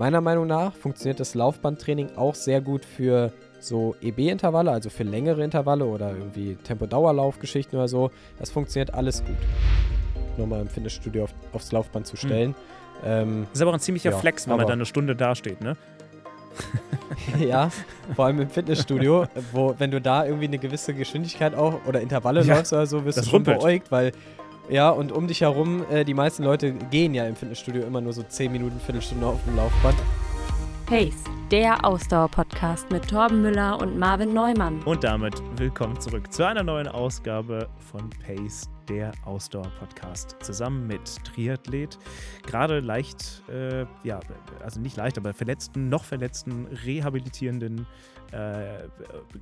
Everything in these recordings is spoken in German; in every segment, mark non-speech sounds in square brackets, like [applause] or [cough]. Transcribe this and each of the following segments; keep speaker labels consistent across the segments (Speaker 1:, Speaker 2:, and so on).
Speaker 1: Meiner Meinung nach funktioniert das Laufbandtraining auch sehr gut für so EB-Intervalle, also für längere Intervalle oder irgendwie Tempodauerlaufgeschichten oder so. Das funktioniert alles gut. Nur mal im Fitnessstudio auf, aufs Laufband zu stellen. Mhm.
Speaker 2: Ähm, das ist aber auch ein ziemlicher ja, Flex, wenn man da eine Stunde dasteht, ne? [laughs] [laughs]
Speaker 1: ja, vor allem im Fitnessstudio, wo, wenn du da irgendwie eine gewisse Geschwindigkeit auch oder Intervalle ja, läufst oder so, wirst du schon beäugt, weil ja, und um dich herum, äh, die meisten Leute gehen ja im Fitnessstudio immer nur so 10 Minuten, Viertelstunde auf dem Laufband.
Speaker 3: Pace, der Ausdauer-Podcast mit Torben Müller und Marvin Neumann.
Speaker 2: Und damit willkommen zurück zu einer neuen Ausgabe von Pace, der Ausdauer-Podcast. Zusammen mit Triathlet, gerade leicht, äh, ja, also nicht leicht, aber verletzten, noch verletzten, rehabilitierenden äh,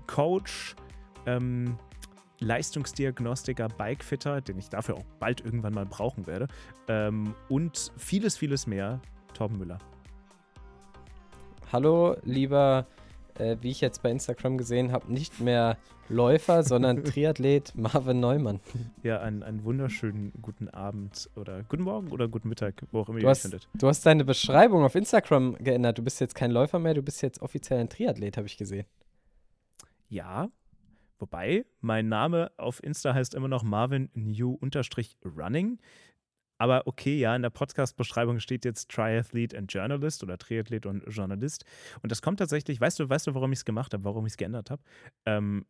Speaker 2: Coach, ähm, Leistungsdiagnostiker, Bikefitter, den ich dafür auch bald irgendwann mal brauchen werde, ähm, und vieles, vieles mehr, Torben Müller.
Speaker 1: Hallo, lieber, äh, wie ich jetzt bei Instagram gesehen habe, nicht mehr Läufer, sondern [laughs] Triathlet Marvin Neumann.
Speaker 2: Ja, einen, einen wunderschönen guten Abend oder guten Morgen oder guten Mittag, wo auch immer
Speaker 1: du
Speaker 2: ihr
Speaker 1: hast,
Speaker 2: findet.
Speaker 1: Du hast deine Beschreibung auf Instagram geändert. Du bist jetzt kein Läufer mehr, du bist jetzt offiziell ein Triathlet, habe ich gesehen.
Speaker 2: Ja, wobei mein Name auf Insta heißt immer noch Marvin New-Running. Aber okay, ja, in der Podcast-Beschreibung steht jetzt Triathlete and Journalist oder Triathlet und Journalist. Und das kommt tatsächlich, weißt du, weißt du, warum ich es gemacht habe, warum ich es geändert habe? Ähm,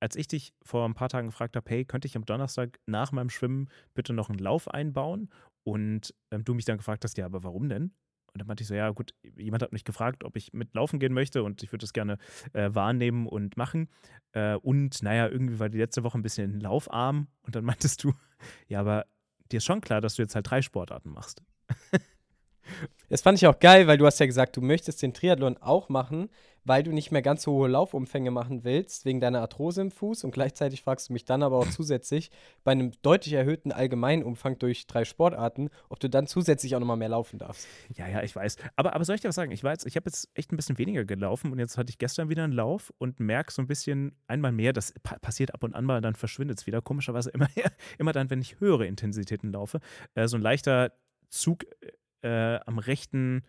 Speaker 2: als ich dich vor ein paar Tagen gefragt habe, hey, könnte ich am Donnerstag nach meinem Schwimmen bitte noch einen Lauf einbauen? Und ähm, du mich dann gefragt hast, ja, aber warum denn? Und dann meinte ich so, ja gut, jemand hat mich gefragt, ob ich mit laufen gehen möchte und ich würde das gerne äh, wahrnehmen und machen. Äh, und naja, irgendwie war die letzte Woche ein bisschen laufarm und dann [laughs] meintest du, ja, aber dir ist schon klar, dass du jetzt halt drei Sportarten machst.
Speaker 1: Das fand ich auch geil, weil du hast ja gesagt, du möchtest den Triathlon auch machen, weil du nicht mehr ganz so hohe Laufumfänge machen willst, wegen deiner Arthrose im Fuß. Und gleichzeitig fragst du mich dann aber auch zusätzlich bei einem deutlich erhöhten Allgemeinumfang durch drei Sportarten, ob du dann zusätzlich auch nochmal mehr laufen darfst.
Speaker 2: Ja, ja, ich weiß. Aber, aber soll ich dir was sagen? Ich, ich habe jetzt echt ein bisschen weniger gelaufen und jetzt hatte ich gestern wieder einen Lauf und merke so ein bisschen einmal mehr, das passiert ab und an mal, dann verschwindet es wieder. Komischerweise [laughs] immer, immer dann, wenn ich höhere Intensitäten laufe. Äh, so ein leichter Zug äh, am rechten,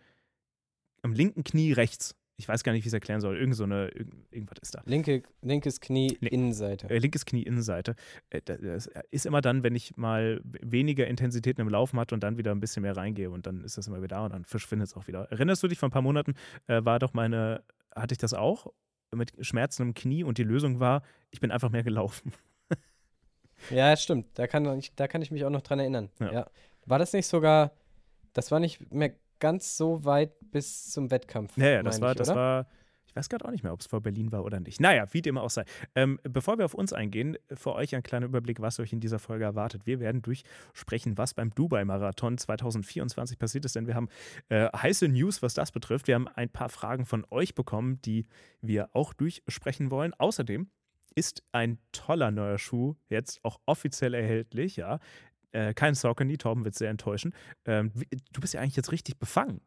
Speaker 2: am linken Knie rechts. Ich weiß gar nicht, wie ich es erklären soll. Irgend so eine, irgend, irgendwas ist da.
Speaker 1: Linke, linkes Knie, Link, Innenseite.
Speaker 2: Äh, linkes Knie, Innenseite. Äh, das ist immer dann, wenn ich mal weniger Intensitäten im Laufen hatte und dann wieder ein bisschen mehr reingehe und dann ist das immer wieder da und dann verschwindet es auch wieder. Erinnerst du dich, vor ein paar Monaten äh, war doch meine, hatte ich das auch mit Schmerzen im Knie und die Lösung war, ich bin einfach mehr gelaufen. [laughs]
Speaker 1: ja, stimmt. Da kann, ich, da kann ich mich auch noch dran erinnern. Ja. ja. War das nicht sogar das war nicht mehr ganz so weit bis zum Wettkampf.
Speaker 2: Ja, ja, das war, ich, das war, ich weiß gerade auch nicht mehr, ob es vor Berlin war oder nicht. Naja, wie dem auch sei. Ähm, bevor wir auf uns eingehen, für euch ein kleiner Überblick, was euch in dieser Folge erwartet. Wir werden durchsprechen, was beim Dubai-Marathon 2024 passiert ist, denn wir haben äh, heiße News, was das betrifft. Wir haben ein paar Fragen von euch bekommen, die wir auch durchsprechen wollen. Außerdem ist ein toller neuer Schuh jetzt auch offiziell erhältlich, ja. Äh, kein Saucony, Torben wird sehr enttäuschen. Ähm, du bist ja eigentlich jetzt richtig befangen.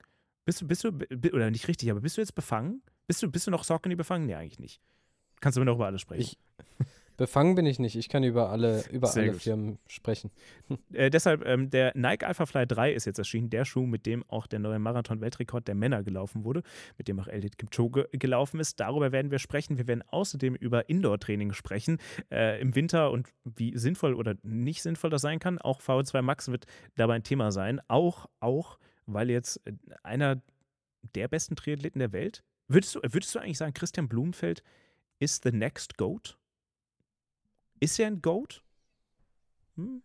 Speaker 2: Bist du, bist du, oder nicht richtig, aber bist du jetzt befangen? Bist du, bist du noch Saucony befangen? Nee, eigentlich nicht. Kannst du mir noch über alles sprechen.
Speaker 1: Ich, befangen bin ich nicht. Ich kann über alle, über alle Firmen sprechen.
Speaker 2: Äh, deshalb, ähm, der Nike Alpha Fly 3 ist jetzt erschienen. Der Schuh, mit dem auch der neue Marathon-Weltrekord der Männer gelaufen wurde, mit dem auch Eldit Kipchoge gelaufen ist. Darüber werden wir sprechen. Wir werden außerdem über Indoor-Training sprechen äh, im Winter und wie sinnvoll oder nicht sinnvoll das sein kann. Auch VO2 Max wird dabei ein Thema sein. Auch, auch, weil jetzt äh, einer der besten Triathleten der Welt, würdest du, würdest du eigentlich sagen, Christian Blumenfeld ist the next GOAT? Ist er ein Goat?
Speaker 1: Hm?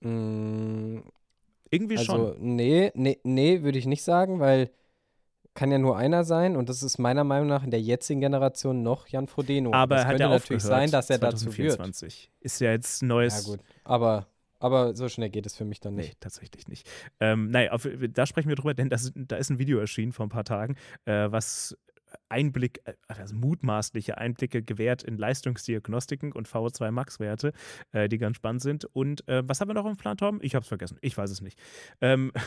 Speaker 1: Mm,
Speaker 2: Irgendwie
Speaker 1: also,
Speaker 2: schon.
Speaker 1: Nee, nee, nee, würde ich nicht sagen, weil kann ja nur einer sein und das ist meiner Meinung nach in der jetzigen Generation noch Jan Frodeno.
Speaker 2: Aber
Speaker 1: das
Speaker 2: hat er
Speaker 1: natürlich sein, dass er
Speaker 2: 2024. dazu wird. Ist ja jetzt neues.
Speaker 1: Ja gut, aber aber so schnell geht es für mich dann nicht. Nee,
Speaker 2: tatsächlich nicht. Ähm, nein, auf, da sprechen wir drüber, denn das, da ist ein Video erschienen vor ein paar Tagen, äh, was Einblick, äh, also mutmaßliche Einblicke gewährt in Leistungsdiagnostiken und VO2 Max-Werte, äh, die ganz spannend sind. Und äh, was haben wir noch im Plan, Tom? Ich habe es vergessen. Ich weiß es nicht. Ähm, [laughs]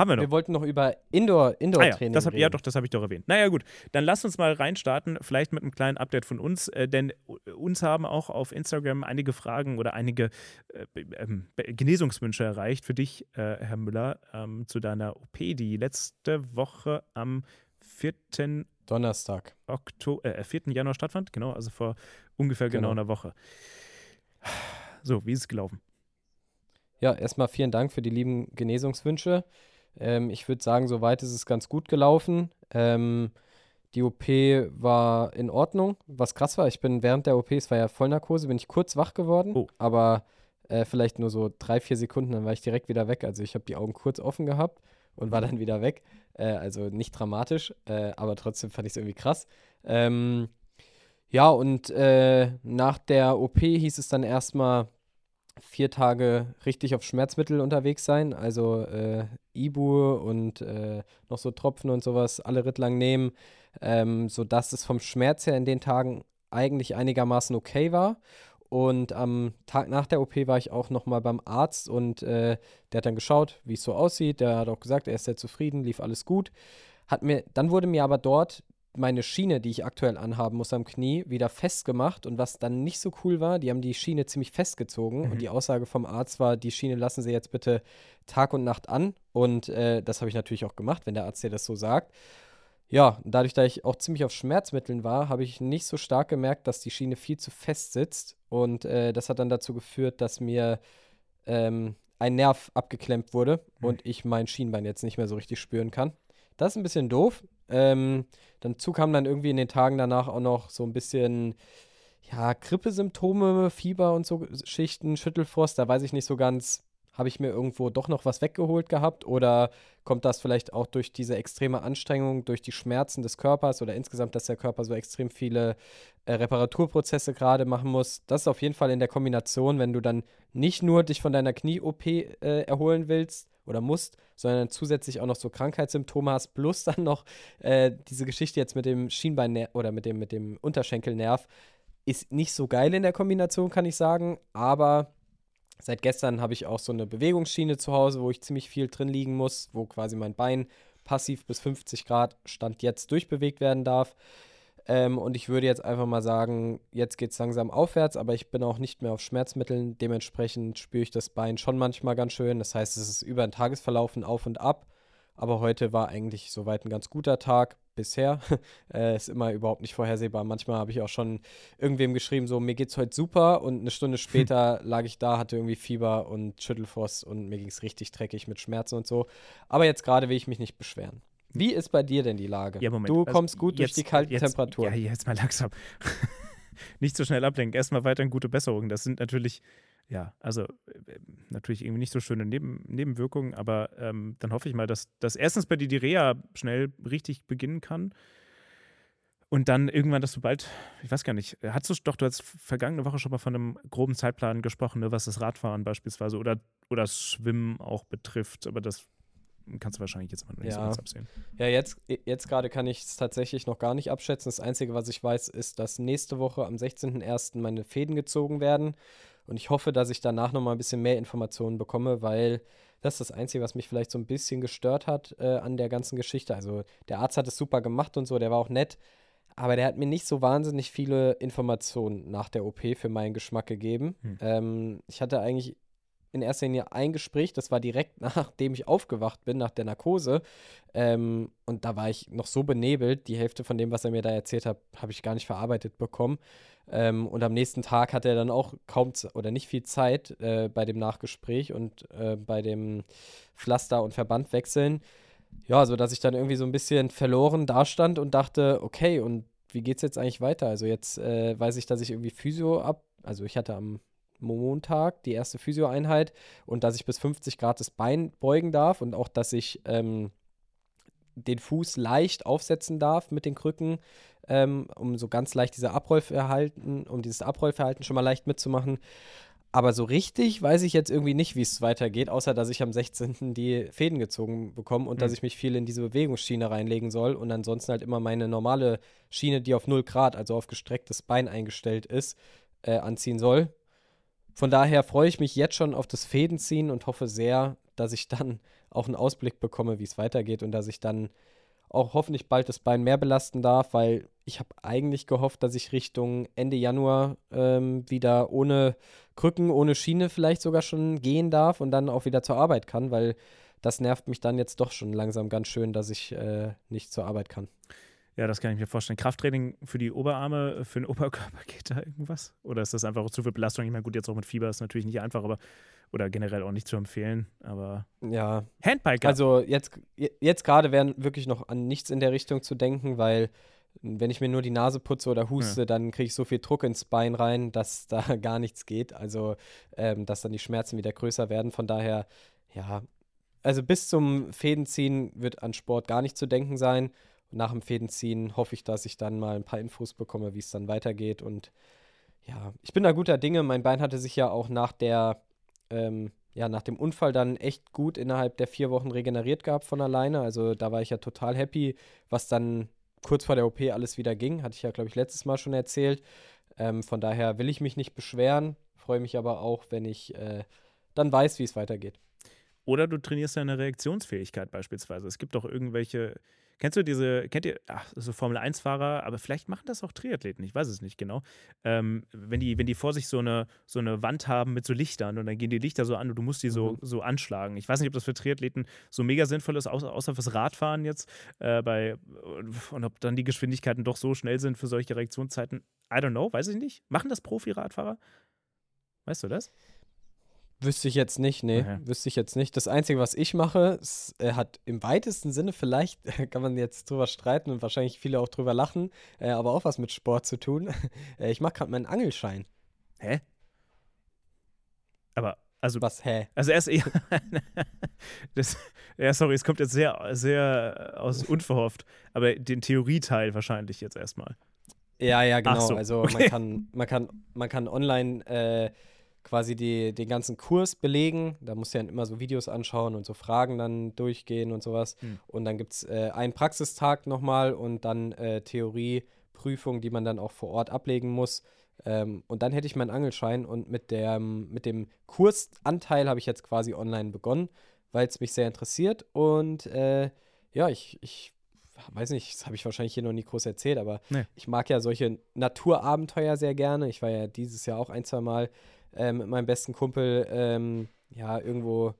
Speaker 2: Haben wir noch.
Speaker 1: Wir wollten noch über Indoor, Indoor-Training
Speaker 2: ah, ja, das hab,
Speaker 1: reden.
Speaker 2: Ja, doch, das habe ich doch erwähnt. Naja, gut. Dann lass uns mal reinstarten, vielleicht mit einem kleinen Update von uns, äh, denn uns haben auch auf Instagram einige Fragen oder einige äh, ähm, Genesungswünsche erreicht für dich, äh, Herr Müller, ähm, zu deiner OP, die letzte Woche am 4.
Speaker 1: Donnerstag.
Speaker 2: Oktober, äh, 4. Januar stattfand, genau, also vor ungefähr genau, genau einer Woche. So, wie ist es gelaufen?
Speaker 1: Ja, erstmal vielen Dank für die lieben Genesungswünsche. Ähm, ich würde sagen, soweit ist es ganz gut gelaufen. Ähm, die OP war in Ordnung. Was krass war, ich bin während der OP, es war ja Vollnarkose, bin ich kurz wach geworden,
Speaker 2: oh.
Speaker 1: aber äh, vielleicht nur so drei, vier Sekunden, dann war ich direkt wieder weg. Also ich habe die Augen kurz offen gehabt und war dann wieder weg. Äh, also nicht dramatisch, äh, aber trotzdem fand ich es irgendwie krass. Ähm, ja, und äh, nach der OP hieß es dann erstmal, vier Tage richtig auf Schmerzmittel unterwegs sein, also äh, Ibu und äh, noch so Tropfen und sowas alle Rittlang nehmen, ähm, sodass es vom Schmerz her in den Tagen eigentlich einigermaßen okay war. Und am Tag nach der OP war ich auch nochmal beim Arzt und äh, der hat dann geschaut, wie es so aussieht. Der hat auch gesagt, er ist sehr zufrieden, lief alles gut. Hat mir, dann wurde mir aber dort meine Schiene, die ich aktuell anhaben muss am Knie, wieder festgemacht. Und was dann nicht so cool war, die haben die Schiene ziemlich festgezogen. Mhm. Und die Aussage vom Arzt war, die Schiene lassen Sie jetzt bitte Tag und Nacht an. Und äh, das habe ich natürlich auch gemacht, wenn der Arzt dir das so sagt. Ja, dadurch, da ich auch ziemlich auf Schmerzmitteln war, habe ich nicht so stark gemerkt, dass die Schiene viel zu fest sitzt. Und äh, das hat dann dazu geführt, dass mir ähm, ein Nerv abgeklemmt wurde mhm. und ich mein Schienbein jetzt nicht mehr so richtig spüren kann. Das ist ein bisschen doof. Ähm, dazu kam dann irgendwie in den Tagen danach auch noch so ein bisschen, ja, Grippesymptome, Fieber und so Schichten, Schüttelfrost. Da weiß ich nicht so ganz, habe ich mir irgendwo doch noch was weggeholt gehabt oder kommt das vielleicht auch durch diese extreme Anstrengung, durch die Schmerzen des Körpers oder insgesamt, dass der Körper so extrem viele äh, Reparaturprozesse gerade machen muss? Das ist auf jeden Fall in der Kombination, wenn du dann nicht nur dich von deiner Knie-OP äh, erholen willst, oder musst, sondern zusätzlich auch noch so Krankheitssymptome hast, plus dann noch äh, diese Geschichte jetzt mit dem Schienbein oder mit dem, mit dem Unterschenkelnerv, ist nicht so geil in der Kombination, kann ich sagen, aber seit gestern habe ich auch so eine Bewegungsschiene zu Hause, wo ich ziemlich viel drin liegen muss, wo quasi mein Bein passiv bis 50 Grad Stand jetzt durchbewegt werden darf. Ähm, und ich würde jetzt einfach mal sagen, jetzt geht es langsam aufwärts, aber ich bin auch nicht mehr auf Schmerzmitteln. Dementsprechend spüre ich das Bein schon manchmal ganz schön. Das heißt, es ist über den Tagesverlauf ein Auf und Ab. Aber heute war eigentlich soweit ein ganz guter Tag bisher. [laughs] äh, ist immer überhaupt nicht vorhersehbar. Manchmal habe ich auch schon irgendwem geschrieben, so mir geht's heute super und eine Stunde [laughs] später lag ich da, hatte irgendwie Fieber und Schüttelfrost und mir ging es richtig dreckig mit Schmerzen und so. Aber jetzt gerade will ich mich nicht beschweren. Wie ist bei dir denn die Lage?
Speaker 2: Ja, Moment.
Speaker 1: Du also kommst gut jetzt, durch die kalten
Speaker 2: jetzt,
Speaker 1: Temperaturen.
Speaker 2: Ja, jetzt mal langsam. [laughs] nicht so schnell ablenken. Erstmal weiterhin gute Besserungen. Das sind natürlich, ja, also äh, natürlich irgendwie nicht so schöne Neben Nebenwirkungen, aber ähm, dann hoffe ich mal, dass, dass erstens bei dir die Reha schnell richtig beginnen kann. Und dann irgendwann, dass du bald, ich weiß gar nicht, hast du doch, du hast vergangene Woche schon mal von einem groben Zeitplan gesprochen, ne, was das Radfahren beispielsweise oder, oder das Schwimmen auch betrifft, aber das kannst du wahrscheinlich jetzt mal nicht
Speaker 1: ja.
Speaker 2: so ganz absehen.
Speaker 1: Ja, jetzt, jetzt gerade kann ich es tatsächlich noch gar nicht abschätzen. Das Einzige, was ich weiß, ist, dass nächste Woche am 16.01. meine Fäden gezogen werden. Und ich hoffe, dass ich danach noch mal ein bisschen mehr Informationen bekomme, weil das ist das Einzige, was mich vielleicht so ein bisschen gestört hat äh, an der ganzen Geschichte. Also der Arzt hat es super gemacht und so, der war auch nett. Aber der hat mir nicht so wahnsinnig viele Informationen nach der OP für meinen Geschmack gegeben. Hm. Ähm, ich hatte eigentlich in erster Linie ein Gespräch, das war direkt [laughs] nachdem ich aufgewacht bin, nach der Narkose. Ähm, und da war ich noch so benebelt, die Hälfte von dem, was er mir da erzählt hat, habe ich gar nicht verarbeitet bekommen. Ähm, und am nächsten Tag hatte er dann auch kaum oder nicht viel Zeit äh, bei dem Nachgespräch und äh, bei dem Pflaster- und Verbandwechseln. Ja, so dass ich dann irgendwie so ein bisschen verloren dastand und dachte, okay, und wie geht's jetzt eigentlich weiter? Also jetzt äh, weiß ich, dass ich irgendwie Physio ab, also ich hatte am Montag die erste Physioeinheit und dass ich bis 50 Grad das Bein beugen darf und auch, dass ich ähm, den Fuß leicht aufsetzen darf mit den Krücken, ähm, um so ganz leicht diese Abrollverhalten, um dieses Abrollverhalten schon mal leicht mitzumachen. Aber so richtig weiß ich jetzt irgendwie nicht, wie es weitergeht, außer dass ich am 16. die Fäden gezogen bekomme und mhm. dass ich mich viel in diese Bewegungsschiene reinlegen soll und ansonsten halt immer meine normale Schiene, die auf 0 Grad, also auf gestrecktes Bein eingestellt ist, äh, anziehen soll. Von daher freue ich mich jetzt schon auf das Fädenziehen und hoffe sehr, dass ich dann [laughs] auch einen Ausblick bekomme, wie es weitergeht und dass ich dann auch hoffentlich bald das Bein mehr belasten darf, weil ich habe eigentlich gehofft, dass ich Richtung Ende Januar ähm, wieder ohne Krücken, ohne Schiene vielleicht sogar schon gehen darf und dann auch wieder zur Arbeit kann, weil das nervt mich dann jetzt doch schon langsam ganz schön, dass ich äh, nicht zur Arbeit kann.
Speaker 2: Ja, das kann ich mir vorstellen. Krafttraining für die Oberarme, für den [laughs] Oberkörper, geht da irgendwas? Oder ist das einfach zu viel Belastung? Ich meine, gut, jetzt auch mit Fieber ist natürlich nicht einfach, aber oder generell auch nicht zu empfehlen, aber
Speaker 1: ja.
Speaker 2: Handbike.
Speaker 1: Also jetzt, jetzt gerade wäre wirklich noch an nichts in der Richtung zu denken, weil wenn ich mir nur die Nase putze oder huste, ja. dann kriege ich so viel Druck ins Bein rein, dass da [laughs] gar nichts geht. Also, ähm, dass dann die Schmerzen wieder größer werden. Von daher, ja, also bis zum Fädenziehen wird an Sport gar nicht zu denken sein. Nach dem Fädenziehen hoffe ich, dass ich dann mal ein paar Infos bekomme, wie es dann weitergeht. Und ja, ich bin da guter Dinge. Mein Bein hatte sich ja auch nach der, ähm, ja, nach dem Unfall dann echt gut innerhalb der vier Wochen regeneriert gehabt von alleine. Also da war ich ja total happy, was dann kurz vor der OP alles wieder ging. Hatte ich ja, glaube ich, letztes Mal schon erzählt. Ähm, von daher will ich mich nicht beschweren, freue mich aber auch, wenn ich äh, dann weiß, wie es weitergeht.
Speaker 2: Oder du trainierst deine Reaktionsfähigkeit beispielsweise. Es gibt doch irgendwelche, kennst du diese, kennt ihr, ach, so Formel-1-Fahrer, aber vielleicht machen das auch Triathleten, ich weiß es nicht genau. Ähm, wenn, die, wenn die vor sich so eine, so eine Wand haben mit so Lichtern und dann gehen die Lichter so an und du musst die so, mhm. so anschlagen. Ich weiß nicht, ob das für Triathleten so mega sinnvoll ist, außer, außer fürs Radfahren jetzt. Äh, bei, und ob dann die Geschwindigkeiten doch so schnell sind für solche Reaktionszeiten. I don't know, weiß ich nicht. Machen das Profi-Radfahrer? Weißt du das?
Speaker 1: Wüsste ich jetzt nicht, nee. Okay. Wüsste ich jetzt nicht. Das Einzige, was ich mache, ist, äh, hat im weitesten Sinne, vielleicht [laughs] kann man jetzt drüber streiten und wahrscheinlich viele auch drüber lachen, äh, aber auch was mit Sport zu tun. [laughs] äh, ich mache gerade meinen Angelschein.
Speaker 2: Hä? Aber, also.
Speaker 1: Was, hä?
Speaker 2: Also, erst [laughs] eher. das, ja, sorry, es kommt jetzt sehr, sehr aus unverhofft. Aber den Theorieteil wahrscheinlich jetzt erstmal.
Speaker 1: Ja, ja, genau. So, also, okay. man, kann, man, kann, man kann online äh, quasi die, den ganzen Kurs belegen. Da musst du ja immer so Videos anschauen und so Fragen dann durchgehen und sowas. Hm. Und dann gibt es äh, einen Praxistag nochmal und dann äh, Theorieprüfung, die man dann auch vor Ort ablegen muss. Ähm, und dann hätte ich meinen Angelschein und mit, der, mit dem Kursanteil habe ich jetzt quasi online begonnen, weil es mich sehr interessiert. Und äh, ja, ich, ich weiß nicht, das habe ich wahrscheinlich hier noch nie groß erzählt, aber nee. ich mag ja solche Naturabenteuer sehr gerne. Ich war ja dieses Jahr auch ein, zwei Mal äh, mit meinem besten Kumpel ähm, ja irgendwo,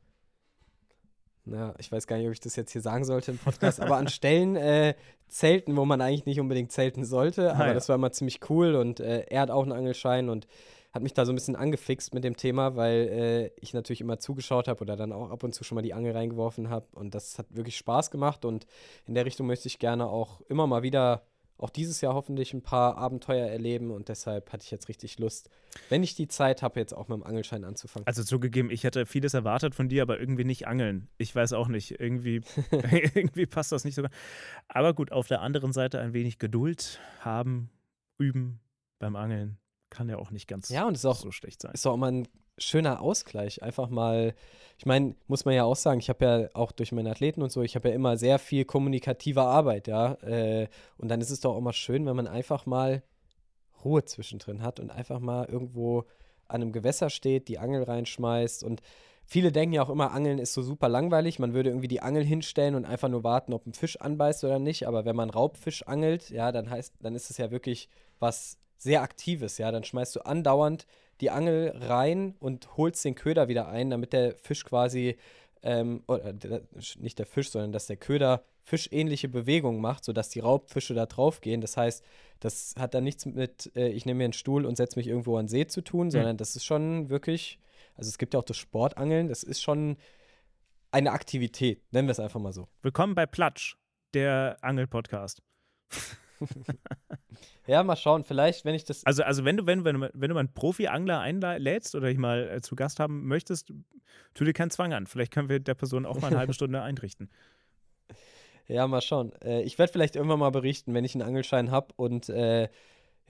Speaker 1: na, ich weiß gar nicht, ob ich das jetzt hier sagen sollte im Podcast, aber an [laughs] Stellen äh, zelten, wo man eigentlich nicht unbedingt zelten sollte. Aber ja. das war immer ziemlich cool und äh, er hat auch einen Angelschein und hat mich da so ein bisschen angefixt mit dem Thema, weil äh, ich natürlich immer zugeschaut habe oder dann auch ab und zu schon mal die Angel reingeworfen habe. Und das hat wirklich Spaß gemacht. Und in der Richtung möchte ich gerne auch immer mal wieder auch dieses Jahr hoffentlich ein paar Abenteuer erleben und deshalb hatte ich jetzt richtig Lust, wenn ich die Zeit habe, jetzt auch mit dem Angelschein anzufangen.
Speaker 2: Also zugegeben, ich hätte vieles erwartet von dir, aber irgendwie nicht angeln. Ich weiß auch nicht, irgendwie, [laughs] [laughs] irgendwie passt das nicht so. Aber gut, auf der anderen Seite ein wenig Geduld haben, üben beim Angeln kann ja auch nicht ganz
Speaker 1: ja, und ist auch,
Speaker 2: so schlecht sein.
Speaker 1: Ist auch immer ein schöner Ausgleich. Einfach mal, ich meine, muss man ja auch sagen, ich habe ja auch durch meine Athleten und so, ich habe ja immer sehr viel kommunikative Arbeit, ja. Äh, und dann ist es doch auch mal schön, wenn man einfach mal Ruhe zwischendrin hat und einfach mal irgendwo an einem Gewässer steht, die Angel reinschmeißt und Viele denken ja auch immer, Angeln ist so super langweilig. Man würde irgendwie die Angel hinstellen und einfach nur warten, ob ein Fisch anbeißt oder nicht. Aber wenn man Raubfisch angelt, ja, dann heißt, dann ist es ja wirklich was sehr Aktives, ja. Dann schmeißt du andauernd die Angel rein und holst den Köder wieder ein, damit der Fisch quasi, ähm, oder nicht der Fisch, sondern dass der Köder fischähnliche Bewegungen macht, sodass die Raubfische da drauf gehen. Das heißt, das hat dann nichts mit, äh, ich nehme mir einen Stuhl und setze mich irgendwo an See zu tun, mhm. sondern das ist schon wirklich, also es gibt ja auch das Sportangeln, das ist schon eine Aktivität, nennen wir es einfach mal so.
Speaker 2: Willkommen bei Platsch, der Angel-Podcast. [laughs] [laughs]
Speaker 1: ja, mal schauen. Vielleicht, wenn ich das.
Speaker 2: Also, also wenn du, wenn, wenn, wenn du mal einen Profi-Angler einlädst oder dich mal äh, zu Gast haben möchtest, tu dir keinen Zwang an. Vielleicht können wir der Person auch mal eine halbe [laughs] Stunde einrichten.
Speaker 1: Ja, mal schauen. Äh, ich werde vielleicht irgendwann mal berichten, wenn ich einen Angelschein habe und äh,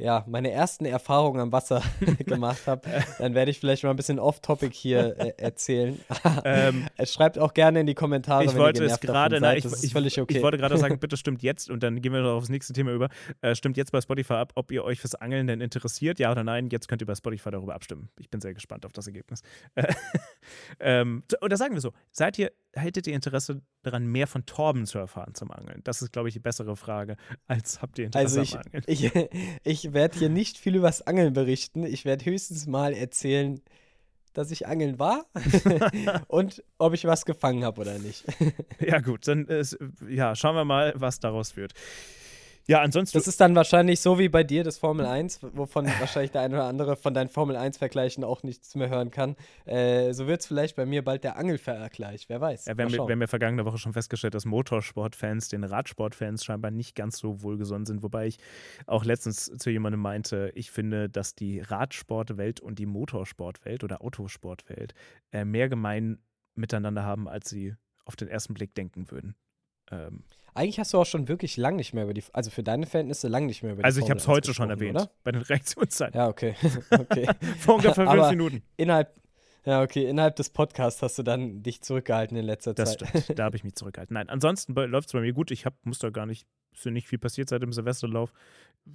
Speaker 1: ja, meine ersten Erfahrungen am Wasser [laughs] gemacht habe, dann werde ich vielleicht mal ein bisschen off-topic hier äh, erzählen. [laughs] ähm, Schreibt auch gerne in die Kommentare.
Speaker 2: Ich wollte es gerade,
Speaker 1: ich, ich,
Speaker 2: okay. ich, wollte gerade sagen, bitte stimmt jetzt und dann gehen wir noch aufs nächste Thema über. Äh, stimmt jetzt bei Spotify ab, ob ihr euch fürs Angeln denn interessiert, ja oder nein. Jetzt könnt ihr bei Spotify darüber abstimmen. Ich bin sehr gespannt auf das Ergebnis. [laughs] ähm, oder sagen wir so, seid ihr hättet ihr Interesse daran, mehr von Torben zu erfahren zum Angeln? Das ist, glaube ich, die bessere Frage, als habt ihr Interesse
Speaker 1: Also
Speaker 2: am
Speaker 1: ich,
Speaker 2: Angeln?
Speaker 1: ich, [laughs] ich werde hier nicht viel übers Angeln berichten. Ich werde höchstens mal erzählen, dass ich angeln war [laughs] [laughs] und ob ich was gefangen habe oder nicht.
Speaker 2: Ja, gut, dann ist, ja, schauen wir mal, was daraus wird. Ja, ansonsten.
Speaker 1: Das ist dann wahrscheinlich so wie bei dir das Formel 1, wovon wahrscheinlich der eine oder andere von deinen Formel 1-Vergleichen auch nichts mehr hören kann. Äh, so wird es vielleicht bei mir bald der Angelvergleich, wer weiß.
Speaker 2: Ja, wir, haben, wir haben ja vergangene Woche schon festgestellt, dass Motorsportfans den Radsportfans scheinbar nicht ganz so wohlgesonnen sind. Wobei ich auch letztens zu jemandem meinte, ich finde, dass die Radsportwelt und die Motorsportwelt oder Autosportwelt äh, mehr gemein miteinander haben, als sie auf den ersten Blick denken würden. Ähm,
Speaker 1: Eigentlich hast du auch schon wirklich lang nicht mehr über die, also für deine Verhältnisse lang nicht mehr über die
Speaker 2: also ich habe es
Speaker 1: 1
Speaker 2: heute schon erwähnt,
Speaker 1: Oder?
Speaker 2: bei den Reaktionszeiten.
Speaker 1: Ja, okay. [laughs] [laughs] okay.
Speaker 2: Vor ungefähr fünf
Speaker 1: Aber
Speaker 2: Minuten.
Speaker 1: Innerhalb, ja, okay, innerhalb des Podcasts hast du dann dich zurückgehalten in letzter
Speaker 2: Das
Speaker 1: Zeit.
Speaker 2: stimmt, da [laughs] habe ich mich zurückgehalten. Nein, ansonsten läuft es bei mir gut. Ich hab, muss da gar nicht, ist ja nicht viel passiert seit dem Silvesterlauf.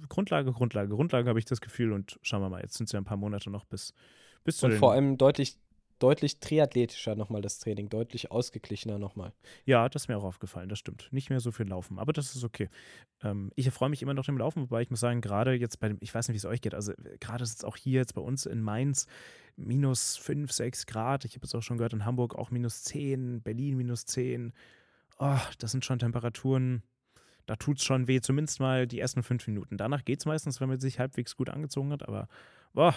Speaker 2: Grundlage, Grundlage, Grundlage habe ich das Gefühl und schauen wir mal, jetzt sind es ja ein paar Monate noch bis, bis zu
Speaker 1: Und vor allem deutlich, deutlich triathletischer nochmal das Training, deutlich ausgeglichener nochmal.
Speaker 2: Ja, das ist mir auch aufgefallen, das stimmt. Nicht mehr so viel Laufen, aber das ist okay. Ähm, ich freue mich immer noch dem Laufen, wobei ich muss sagen, gerade jetzt bei dem, ich weiß nicht, wie es euch geht, also äh, gerade ist es auch hier jetzt bei uns in Mainz minus 5, 6 Grad. Ich habe es auch schon gehört, in Hamburg auch minus 10, Berlin minus 10. Oh, das sind schon Temperaturen, da tut es schon weh, zumindest mal die ersten fünf Minuten. Danach geht es meistens, wenn man sich halbwegs gut angezogen hat, aber boah,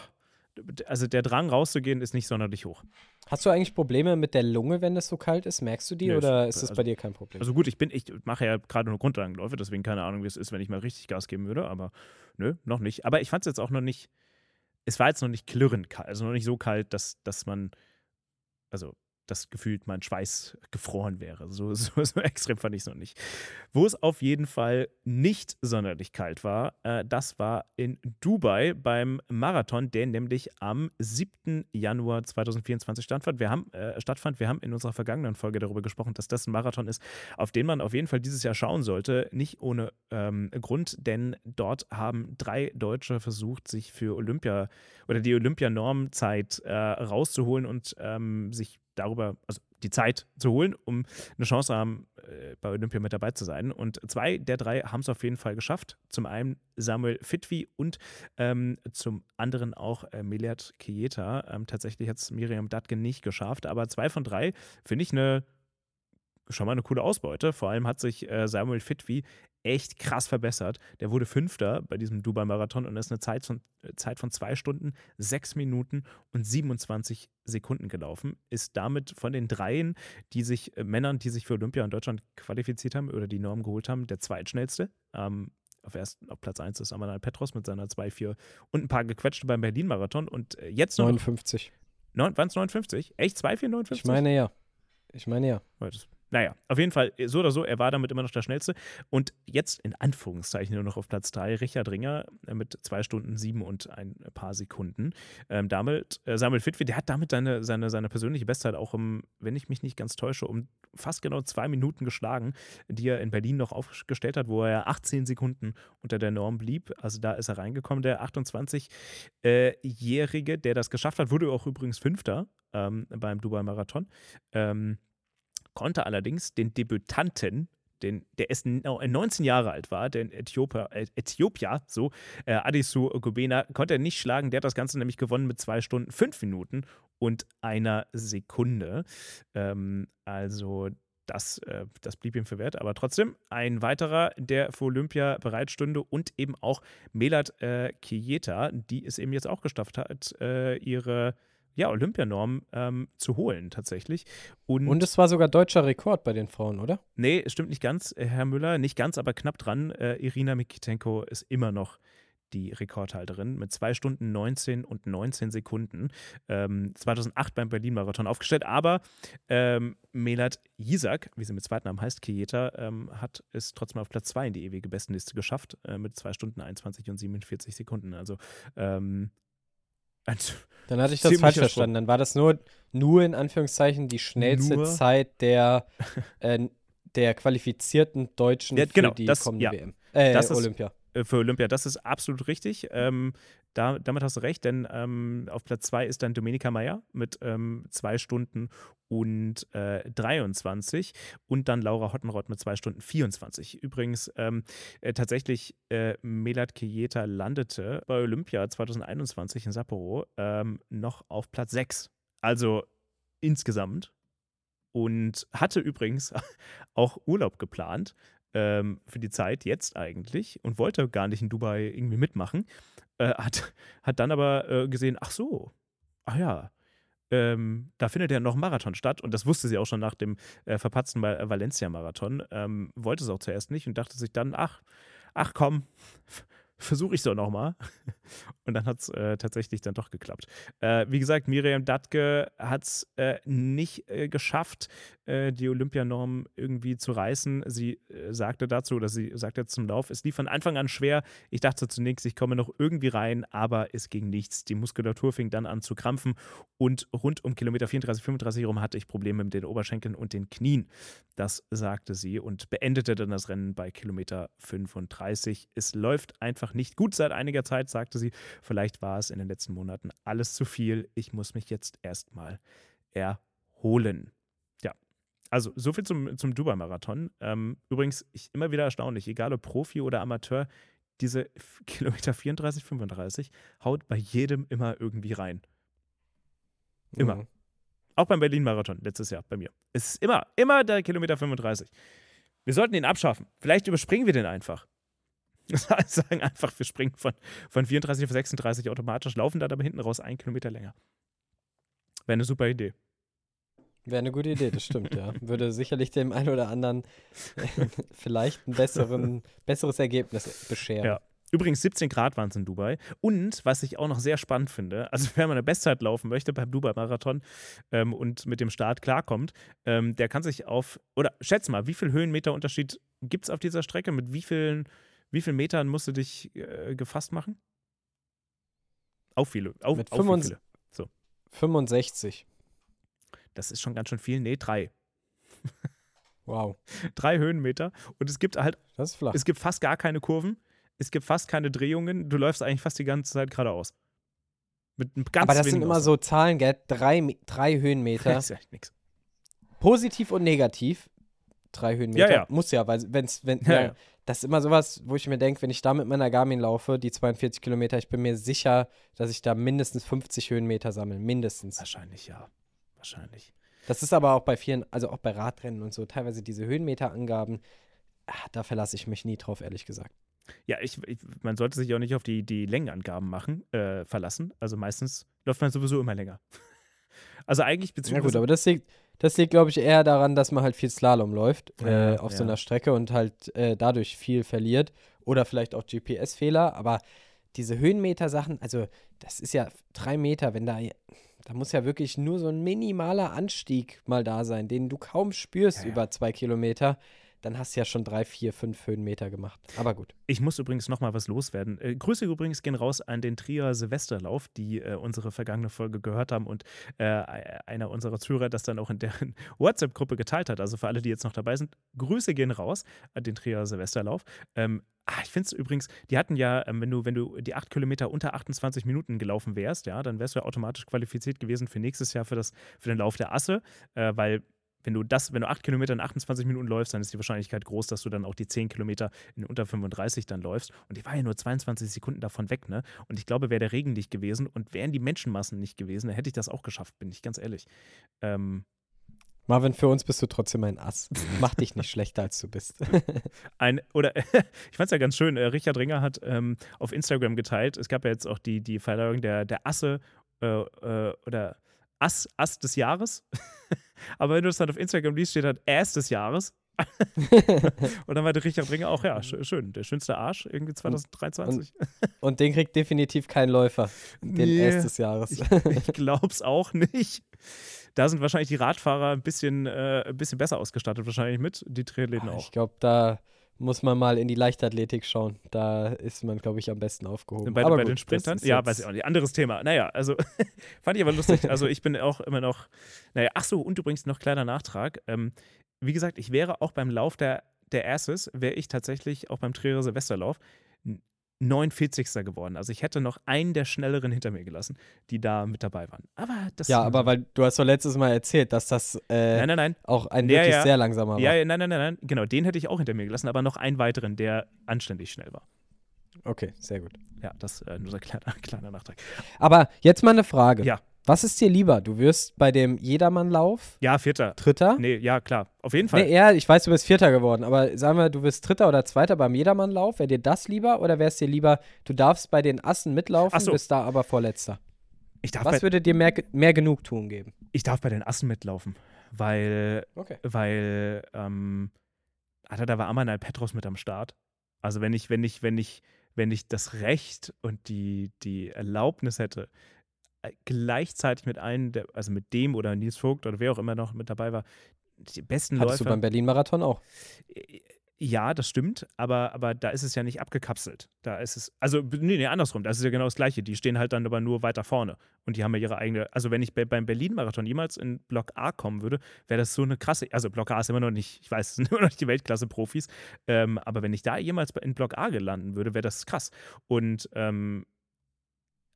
Speaker 2: also der Drang rauszugehen ist nicht sonderlich hoch.
Speaker 1: Hast du eigentlich Probleme mit der Lunge, wenn es so kalt ist? Merkst du die
Speaker 2: Nee,
Speaker 1: oder ist das
Speaker 2: also-
Speaker 1: bei dir kein Problem?
Speaker 2: Also gut, ich bin, ich mache ja gerade nur Grundlagenläufe, deswegen keine Ahnung, wie es ist, wenn ich mal richtig Gas geben würde, aber nö, noch nicht. Aber ich fand es jetzt auch noch nicht, es war jetzt noch nicht klirrend kalt, also noch nicht so kalt, dass, dass man, also das gefühlt mein Schweiß gefroren wäre. So, [laughs] so, so extrem fand ich es noch nicht. Wo es auf jeden Fall nicht sonderlich kalt war, äh, das war in Dubai beim Marathon, der nämlich am 7. Januar 2024 stattfand. Wir haben, äh, stattfand. Wir haben in unserer vergangenen Folge darüber gesprochen, dass das ein Marathon ist, auf den man auf jeden Fall dieses Jahr schauen sollte. Nicht ohne ähm, Grund, denn dort haben drei Deutsche versucht, sich für Olympia oder die Olympianormzeit äh, rauszuholen und ähm, sich darüber, also die Zeit zu holen, um eine Chance haben, äh, bei Olympia mit dabei zu sein. Und zwei der drei haben es auf jeden Fall geschafft. Zum einen Samuel Fitwi und ähm, zum anderen auch äh, Milat Kieta. Ähm, tatsächlich hat es Miriam Datgen nicht geschafft, aber zwei von drei finde ich eine schon mal eine coole Ausbeute. Vor allem hat sich äh, Samuel Fitwi echt krass verbessert. Der wurde Fünfter bei diesem Dubai-Marathon und ist eine Zeit von, äh, Zeit von zwei Stunden, sechs Minuten und 27 Sekunden gelaufen. Ist damit von den dreien, die sich, äh, Männern, die sich für Olympia in Deutschland qualifiziert haben oder die Norm geholt haben, der zweitschnellste. Ähm, auf, erst, auf Platz 1 ist Amanal Petros mit seiner 2,4 und ein paar gequetschte beim Berlin-Marathon. Und äh, jetzt noch.
Speaker 1: 59.
Speaker 2: Waren es 59? Echt? 2,459?
Speaker 1: Ich meine ja. Ich meine ja.
Speaker 2: Ja, das- Naja, auf jeden Fall, so oder so, er war damit immer noch der Schnellste. Und jetzt in Anführungszeichen nur noch auf Platz 3, Richard Ringer äh, mit zwei Stunden sieben und ein paar Sekunden. Ähm, damit, äh, Samuel Fitwi, der hat damit seine, seine, seine persönliche Bestzeit auch um, wenn ich mich nicht ganz täusche, um fast genau zwei Minuten geschlagen, die er in Berlin noch aufgestellt hat, wo er 18 Sekunden unter der Norm blieb. Also da ist er reingekommen. Der 28-Jährige, der das geschafft hat, wurde auch übrigens Fünfter ähm, beim Dubai-Marathon. Ähm, konnte allerdings den Debütanten, den, der erst no- 19 Jahre alt war, den Äthiopier, äh, Äthiopier so, äh, Adisu Gobena, konnte er nicht schlagen. Der hat das Ganze nämlich gewonnen mit zwei Stunden, fünf Minuten und einer Sekunde. Ähm, also das, äh, das blieb ihm verwehrt. Aber trotzdem ein weiterer, der für Olympia bereitstünde und eben auch Melat äh, Kieta, die es eben jetzt auch geschafft hat, äh, ihre ja, Olympianorm ähm, zu holen tatsächlich. Und,
Speaker 1: Und es war sogar deutscher Rekord bei den Frauen, oder?
Speaker 2: nee, es stimmt nicht ganz, äh, Herr Müller, nicht ganz, aber knapp dran. Äh, Irina Mikitenko ist immer noch die Rekordhalterin mit 2 Stunden 19 und 19 Sekunden. Ähm, 2008 beim Berlin-Marathon aufgestellt, aber ähm, Melat Jisak, wie sie mit zweiten Namen heißt, Kieta, ähm, hat es trotzdem auf Platz 2 in die ewige Bestenliste geschafft, äh, mit 2 Stunden 21 und 47 Sekunden. Also ähm, ein
Speaker 1: Dann hatte ich das falsch verstanden. Dann war das nur, nur in Anführungszeichen die schnellste
Speaker 2: Nur?
Speaker 1: Zeit der, [laughs] äh, der qualifizierten Deutschen
Speaker 2: Ja, genau,
Speaker 1: für die
Speaker 2: das-
Speaker 1: kommende
Speaker 2: ja.
Speaker 1: WM. Äh,
Speaker 2: Das ist-
Speaker 1: Olympia.
Speaker 2: äh, für Olympia, das ist absolut richtig. Ähm, da, damit hast du recht, denn ähm, auf Platz 2 ist dann Dominika Meyer mit ähm, zwei Stunden und äh, 23 und dann Laura Hottenrott mit zwei Stunden 24. Übrigens ähm, äh, tatsächlich äh, Melat Kieta landete bei Olympia 2021 in Sapporo ähm, noch auf Platz 6. Also insgesamt. Und hatte übrigens [laughs] auch Urlaub geplant ähm, für die Zeit jetzt eigentlich und wollte gar nicht in Dubai irgendwie mitmachen. Äh, hat, hat dann aber äh, gesehen, ach so, ach ja, ähm, da findet ja noch ein Marathon statt und das wusste sie auch schon nach dem äh, verpatzten Valencia-Marathon. Ähm, wollte es auch zuerst nicht und dachte sich dann, ach, ach komm, versuche ich es doch nochmal. [laughs] Und dann hat es äh, tatsächlich dann doch geklappt. Äh, wie gesagt, Miriam Datke hat es äh, nicht äh, geschafft, äh, die Olympianorm irgendwie zu reißen. Sie äh, sagte dazu, oder sie sagte zum Lauf, es lief von Anfang an schwer. Ich dachte zunächst, ich komme noch irgendwie rein, aber es ging nichts. Die Muskulatur fing dann an zu krampfen und rund um Kilometer 34, 35 herum hatte ich Probleme mit den Oberschenkeln und den Knien. Das sagte sie und beendete dann das Rennen bei Kilometer 35. Es läuft einfach nicht gut seit einiger Zeit, sagte sie. Vielleicht war es in den letzten Monaten alles zu viel. Ich muss mich jetzt erstmal erholen. Ja, also so viel zum, zum Dubai-Marathon. Ähm, übrigens, ich immer wieder erstaunlich, egal ob Profi oder Amateur, diese [laughs] Kilometer 34, 35 haut bei jedem immer irgendwie rein. Immer. Mhm. Auch beim Berlin-Marathon letztes Jahr bei mir. Es ist immer, immer der Kilometer 35. Wir sollten ihn abschaffen. Vielleicht überspringen wir den einfach. [laughs] sagen einfach, wir springen von, von 34 auf 36 automatisch, laufen dann aber hinten raus einen Kilometer länger. Wäre eine super Idee.
Speaker 1: Wäre eine gute Idee, das stimmt, ja. Würde sicherlich dem einen oder anderen [laughs] vielleicht ein besseren, besseres Ergebnis bescheren. Ja.
Speaker 2: Übrigens 17 Grad waren es in Dubai. Und was ich auch noch sehr spannend finde, also [laughs] wer mal eine Bestzeit laufen möchte beim Dubai-Marathon ähm, und mit dem Start klarkommt, ähm, der kann sich auf, oder schätz mal, wie viel Höhenmeter Unterschied gibt es auf dieser Strecke? Mit wie vielen wie viele Metern musst du dich äh, gefasst machen? Auch viele. Auch,
Speaker 1: Mit auch viele. So. 65.
Speaker 2: Das ist schon ganz schön viel. Nee, drei.
Speaker 1: Wow. [laughs]
Speaker 2: drei Höhenmeter. Und es gibt halt.
Speaker 1: Das ist flach.
Speaker 2: Es gibt fast gar keine Kurven. Es gibt fast keine Drehungen. Du läufst eigentlich fast die ganze Zeit geradeaus.
Speaker 1: Mit ganz Aber das sind immer so Zahlen, gell? Drei, drei Höhenmeter. Das [laughs] ist echt nichts. Positiv und negativ. Drei Höhenmeter. Ja, ja. Muss ja, weil wenn's, wenn, ja, ja das ist immer sowas, wo ich mir denke, wenn ich da mit meiner Garmin laufe, die 42 Kilometer, ich bin mir sicher, dass ich da mindestens 50 Höhenmeter sammle. Mindestens.
Speaker 2: Wahrscheinlich, ja. Wahrscheinlich.
Speaker 1: Das ist aber auch bei vielen, also auch bei Radrennen und so, teilweise diese Höhenmeterangaben, ach, da verlasse ich mich nie drauf, ehrlich gesagt.
Speaker 2: Ja, ich, ich, man sollte sich auch nicht auf die, die Längenangaben machen, äh, verlassen. Also meistens läuft man sowieso immer länger. [laughs] also eigentlich
Speaker 1: beziehungsweise. Ja gut, aber das liegt, das liegt, glaube ich, eher daran, dass man halt viel Slalom läuft äh, auf ja. so einer Strecke und halt äh, dadurch viel verliert. Oder vielleicht auch GPS-Fehler. Aber diese Höhenmeter-Sachen, also das ist ja drei Meter, wenn da, da muss ja wirklich nur so ein minimaler Anstieg mal da sein, den du kaum spürst ja, ja. über zwei Kilometer dann hast du ja schon drei, vier, fünf Höhenmeter gemacht. Aber gut.
Speaker 2: Ich muss übrigens noch mal was loswerden. Äh, Grüße übrigens gehen raus an den Trier Silvesterlauf, die äh, unsere vergangene Folge gehört haben und äh, einer unserer Zuhörer das dann auch in deren [laughs] WhatsApp-Gruppe geteilt hat. Also für alle, die jetzt noch dabei sind, Grüße gehen raus an den Trier Silvesterlauf. Ähm, Ah, ich finde es übrigens, die hatten ja, ähm, wenn du, wenn du die acht Kilometer unter 28 Minuten gelaufen wärst, ja, dann wärst du ja automatisch qualifiziert gewesen für nächstes Jahr für, das, für den Lauf der Asse, äh, weil wenn du das, wenn du 8 Kilometer in 28 Minuten läufst, dann ist die Wahrscheinlichkeit groß, dass du dann auch die 10 Kilometer in unter 35 dann läufst. Und die war ja nur 22 Sekunden davon weg, ne? Und ich glaube, wäre der Regen nicht gewesen und wären die Menschenmassen nicht gewesen, dann hätte ich das auch geschafft, bin ich ganz ehrlich. Ähm,
Speaker 1: Marvin, für uns bist du trotzdem ein Ass. Mach dich nicht [laughs] schlechter, als du bist. [laughs]
Speaker 2: ein, oder [laughs] ich fand es ja ganz schön, äh, Richard Ringer hat ähm, auf Instagram geteilt, es gab ja jetzt auch die, die Verleihung der, der Asse äh, äh, oder Ass, Ass des Jahres. [laughs] Aber wenn du es dann auf Instagram liest, steht halt Ass des Jahres. [laughs] und dann war der Richard Ringer auch, ja, schön, der schönste Arsch irgendwie 2023.
Speaker 1: Und, und den kriegt definitiv kein Läufer, den nee, Ass des Jahres.
Speaker 2: ich, ich glaub's auch nicht. Da sind wahrscheinlich die Radfahrer ein bisschen, äh, ein bisschen besser ausgestattet, wahrscheinlich mit, die Triathleten auch.
Speaker 1: Ich glaube, da muss man mal in die Leichtathletik schauen. Da ist man, glaube ich, am besten aufgehoben.
Speaker 2: Bei, bei gut, den Sprintern? Ja, weiß ich auch nicht. Anderes Thema. Naja, also [laughs] fand ich aber lustig. Also ich bin auch immer noch, naja, ach so, und übrigens noch kleiner Nachtrag. Ähm, wie gesagt, ich wäre auch beim Lauf der, der Asses, wäre ich tatsächlich auch beim Trierer Silvesterlauf 49. geworden. Also ich hätte noch einen der schnelleren hinter mir gelassen, die da mit dabei waren. Aber das
Speaker 1: Ja, aber weil du hast doch letztes Mal erzählt, dass das äh,
Speaker 2: Nein, nein, nein.
Speaker 1: auch ein
Speaker 2: Ja,
Speaker 1: wirklich
Speaker 2: ja.
Speaker 1: sehr langsamer war.
Speaker 2: Ja, ja, nein, nein, nein, nein. Genau, den hätte ich auch hinter mir gelassen, aber noch einen weiteren, der anständig schnell war.
Speaker 1: Okay, sehr gut.
Speaker 2: Ja, das äh, nur so ein kleiner, [laughs] kleiner Nachtrag.
Speaker 1: Aber jetzt mal eine Frage.
Speaker 2: Ja.
Speaker 1: Was ist dir lieber? Du wirst bei dem Jedermannlauf
Speaker 2: Ja, vierter.
Speaker 1: Dritter?
Speaker 2: Nee, ja, klar. Auf jeden Fall.
Speaker 1: Nee, ja, ich weiß, du bist Vierter geworden, aber sagen wir, du wirst Dritter oder Zweiter beim Jedermannlauf. Wäre dir das lieber oder wäre es dir lieber, du darfst bei den Assen mitlaufen,
Speaker 2: Ach so.
Speaker 1: bist da aber Vorletzter?
Speaker 2: ich, darf
Speaker 1: Was würde dir mehr, mehr Genugtuung geben?
Speaker 2: ich darf bei den Assen mitlaufen, weil,
Speaker 1: Okay.
Speaker 2: weil, ähm, Alter, da war Amanal Petros mit am Start. Also wenn ich, wenn ich, wenn ich, wenn ich das Recht und die, die Erlaubnis hätte, gleichzeitig mit einem, der, also mit dem oder Nils Vogt oder wer auch immer noch mit dabei war, die besten
Speaker 1: Hattest du
Speaker 2: Läufer.
Speaker 1: beim Berlin-Marathon auch?
Speaker 2: Ja, das stimmt, aber, aber da ist es ja nicht abgekapselt. Da ist es, also, nee, nee, andersrum, das ist ja genau das Gleiche. Die stehen halt dann aber nur weiter vorne und die haben ja ihre eigene, also wenn ich bei, beim Berlin-Marathon jemals in Block A kommen würde, wäre das so eine krasse, also Block A ist immer noch nicht, ich weiß, es sind [laughs] immer noch nicht die Weltklasse-Profis, ähm, aber wenn ich da jemals in Block A gelanden würde, wäre das krass. Und, ähm,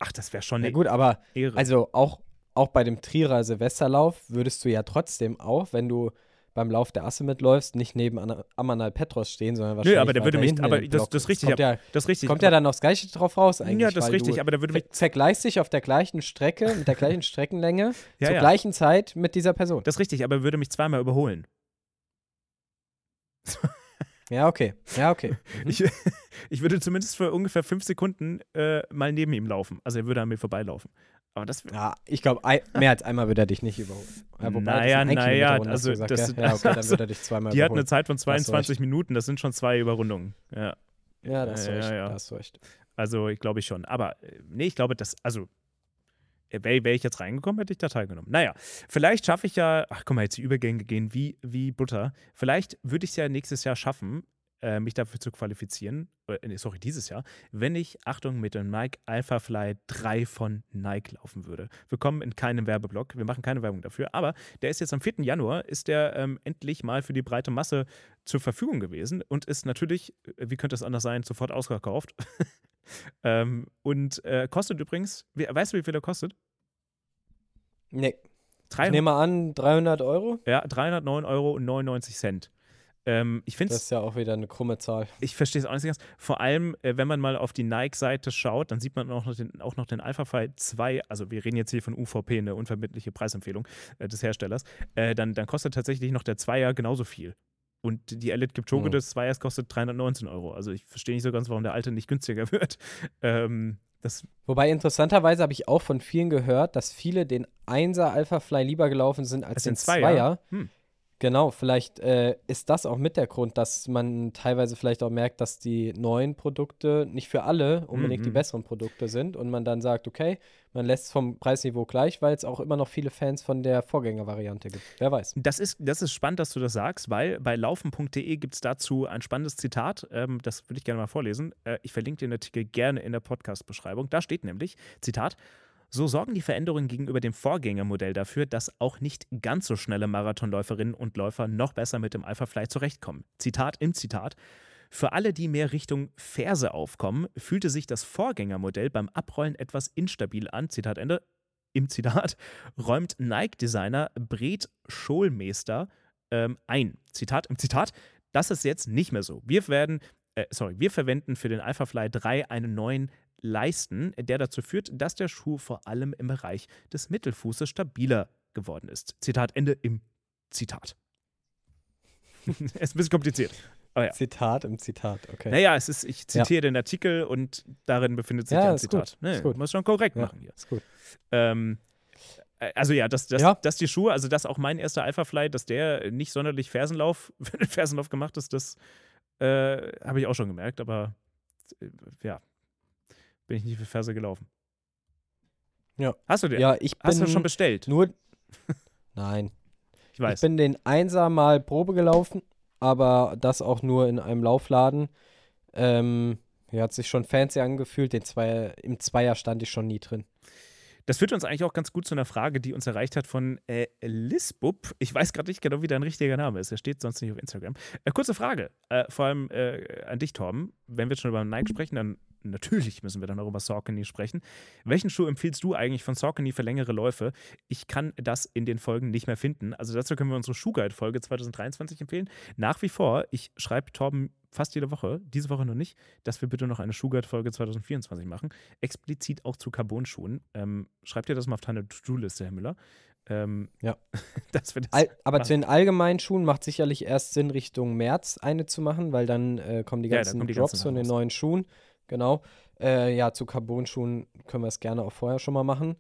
Speaker 2: ach, das wäre schon
Speaker 1: Ja
Speaker 2: eine
Speaker 1: gut, aber
Speaker 2: Ehre.
Speaker 1: also auch, auch bei dem Trierer Silvesterlauf würdest du ja trotzdem auch, wenn du beim Lauf der Asse mitläufst, nicht neben Anna- Amanal Petros stehen, sondern wahrscheinlich
Speaker 2: aber der würde mich- aber das- das ist richtig,
Speaker 1: Kommt ja,
Speaker 2: das richtig.
Speaker 1: kommt ja dann aufs Gleiche drauf raus eigentlich.
Speaker 2: ja, das ist richtig, aber der würde mich,
Speaker 1: ver- vergleichst dich auf der gleichen Strecke, mit der gleichen [laughs] Streckenlänge,
Speaker 2: ja,
Speaker 1: zur
Speaker 2: ja,
Speaker 1: gleichen Zeit mit dieser Person.
Speaker 2: das ist richtig, aber er würde mich zweimal überholen. [laughs]
Speaker 1: Ja, okay. Ja, okay. [laughs] Mhm.
Speaker 2: Ich, ich würde zumindest für ungefähr fünf Sekunden äh, mal neben ihm laufen. Also er würde an mir vorbeilaufen. Aber das
Speaker 1: Ja, ich glaube, mehr als einmal wird er dich nicht überholen. Ja, wobei,
Speaker 2: Naja, naja, also
Speaker 1: gesagt,
Speaker 2: das-
Speaker 1: gell? Ja, okay, dann [laughs] wird er dich zweimal
Speaker 2: die hat eine
Speaker 1: überholen.
Speaker 2: Zeit von
Speaker 1: hast du recht.
Speaker 2: 22 Minuten, das sind schon zwei Überrundungen. Ja,
Speaker 1: Ja, das hast du
Speaker 2: Ja,
Speaker 1: recht.
Speaker 2: ja.
Speaker 1: Recht.
Speaker 2: also ich glaube ich schon. Aber äh, nee, ich glaube, das, also wäre wär ich jetzt reingekommen, hätte ich da teilgenommen. Naja, vielleicht schaffe ich ja, ach guck mal, jetzt die Übergänge gehen wie, wie Butter. Vielleicht würde ich es ja nächstes Jahr schaffen, äh, mich dafür zu qualifizieren, äh, sorry, dieses Jahr, wenn ich, Achtung, mit dem Nike Alpha Fly 3 von Nike laufen würde. Wir kommen in keinen Werbeblock, wir machen keine Werbung dafür, aber der ist jetzt am 4. Januar, ist der ähm, endlich mal für die breite Masse zur Verfügung gewesen und ist natürlich, äh, wie könnte es anders sein, sofort ausverkauft. [laughs] ähm, und äh, kostet übrigens, wie, weißt du, wie viel er kostet?
Speaker 1: Nee, ich
Speaker 2: 300,
Speaker 1: nehme an, 300 Euro.
Speaker 2: ja, 309,99 Euro. Ähm, ich finde
Speaker 1: Das ist ja auch wieder eine krumme Zahl.
Speaker 2: ich verstehe es auch nicht ganz. Vor allem, äh, wenn man mal auf die Nike-Seite schaut, dann sieht man auch noch den, auch noch den Alpha Fly 2, also wir reden jetzt hier von UVP, eine unverbindliche Preisempfehlung äh, des Herstellers, äh, dann, dann kostet tatsächlich noch der Zweier genauso viel. Und die Elite Kipchoge
Speaker 1: Mhm.
Speaker 2: des Zweiers kostet 319 Euro. Also ich verstehe nicht so ganz, warum der alte nicht günstiger [laughs] wird. Ähm, das,
Speaker 1: Wobei interessanterweise habe ich auch von vielen gehört, dass viele den 1er Alpha Fly lieber gelaufen sind als
Speaker 2: als
Speaker 1: den
Speaker 2: den Zweier.
Speaker 1: 2er.
Speaker 2: Hm.
Speaker 1: Genau, vielleicht äh, ist das auch mit der Grund, dass man teilweise vielleicht auch merkt, dass die neuen Produkte nicht für alle unbedingt die
Speaker 2: Mhm.
Speaker 1: besseren Produkte sind und man dann sagt, okay, man lässt es vom Preisniveau gleich, weil es auch immer noch viele Fans von der Vorgängervariante gibt. Wer weiß.
Speaker 2: Das ist, das ist spannend, dass du das sagst, weil bei laufen.de gibt es dazu ein spannendes Zitat. Ähm, das würde ich gerne mal vorlesen. Äh, ich verlinke den Artikel gerne in der Podcast-Beschreibung. Da steht nämlich, Zitat, so sorgen die Veränderungen gegenüber dem Vorgängermodell dafür, dass auch nicht ganz so schnelle Marathonläuferinnen und Läufer noch besser mit dem Alpha Fly zurechtkommen. Zitat im Zitat. Für alle, die mehr Richtung Ferse aufkommen, fühlte sich das Vorgängermodell beim Abrollen etwas instabil an. Zitat Ende. Im Zitat [laughs] räumt Nike-Designer Bret Scholmeister ähm, ein. Zitat im Zitat. Das ist jetzt nicht mehr so. Wir werden, äh, sorry, wir verwenden für den Alpha Fly 3 einen neuen Leisten, der dazu führt, dass der Schuh vor allem im Bereich des Mittelfußes stabiler geworden ist. Zitat Ende im Zitat. [laughs] ist ein bisschen kompliziert. Ja.
Speaker 1: Zitat im Zitat, okay.
Speaker 2: Naja, es ist, ich zitiere den Artikel und darin befindet sich
Speaker 1: Ja,
Speaker 2: ein Zitat.
Speaker 1: gut,
Speaker 2: Nee,
Speaker 1: ist gut.
Speaker 2: Muss schon korrekt
Speaker 1: Ja.
Speaker 2: machen hier.
Speaker 1: Ist gut.
Speaker 2: Ähm, äh, also ja, dass, dass,
Speaker 1: Ja.
Speaker 2: dass die Schuhe, also dass auch mein erster Alpha Fly, dass der nicht sonderlich Fersenlauf, [laughs] Fersenlauf gemacht ist, das äh, habe ich auch schon gemerkt, aber äh, ja, bin ich nicht für Ferse gelaufen.
Speaker 1: Ja.
Speaker 2: Hast du den?
Speaker 1: Ja, ich bin
Speaker 2: Hast du schon bestellt?
Speaker 1: nur. [laughs] Nein.
Speaker 2: Ich weiß.
Speaker 1: Ich bin den Einser mal Probe gelaufen, aber das auch nur in einem Laufladen. Ähm, ja, hat sich schon fancy angefühlt. Den Zweier, Im Zweier stand ich schon nie drin.
Speaker 2: Das führt uns eigentlich auch ganz gut zu einer Frage, die uns erreicht hat von äh, Lisbub. Ich weiß gerade nicht genau, wie dein richtiger Name ist. Er steht sonst nicht auf Instagram. Äh, kurze Frage, äh, vor allem äh, an dich, Torben. Wenn wir jetzt schon über Nike sprechen, dann natürlich müssen wir dann auch über Saucony sprechen. Welchen Schuh empfiehlst du eigentlich von Saucony für längere Läufe? Ich kann das in den Folgen nicht mehr finden. Also dazu können wir unsere Schuhguide-Folge 2023 empfehlen. Nach wie vor, ich schreibe Torben fast jede Woche, diese Woche noch nicht, dass wir bitte noch eine Schuhguide-Folge 2024 machen. Explizit auch zu Carbon-Schuhen. Ähm, schreibt ihr das mal auf deine To-Do-Liste, Herr Müller. Ähm,
Speaker 1: ja. [laughs]
Speaker 2: dass wir das
Speaker 1: All, aber
Speaker 2: machen.
Speaker 1: zu den allgemeinen Schuhen macht sicherlich erst Sinn, Richtung März eine zu machen, weil dann äh, kommen die
Speaker 2: Ja,
Speaker 1: ganzen
Speaker 2: kommen die
Speaker 1: Drops
Speaker 2: ganzen
Speaker 1: von den neuen Schuhen. Genau. Äh, ja, zu Carbon-Schuhen können wir es gerne auch vorher schon mal machen.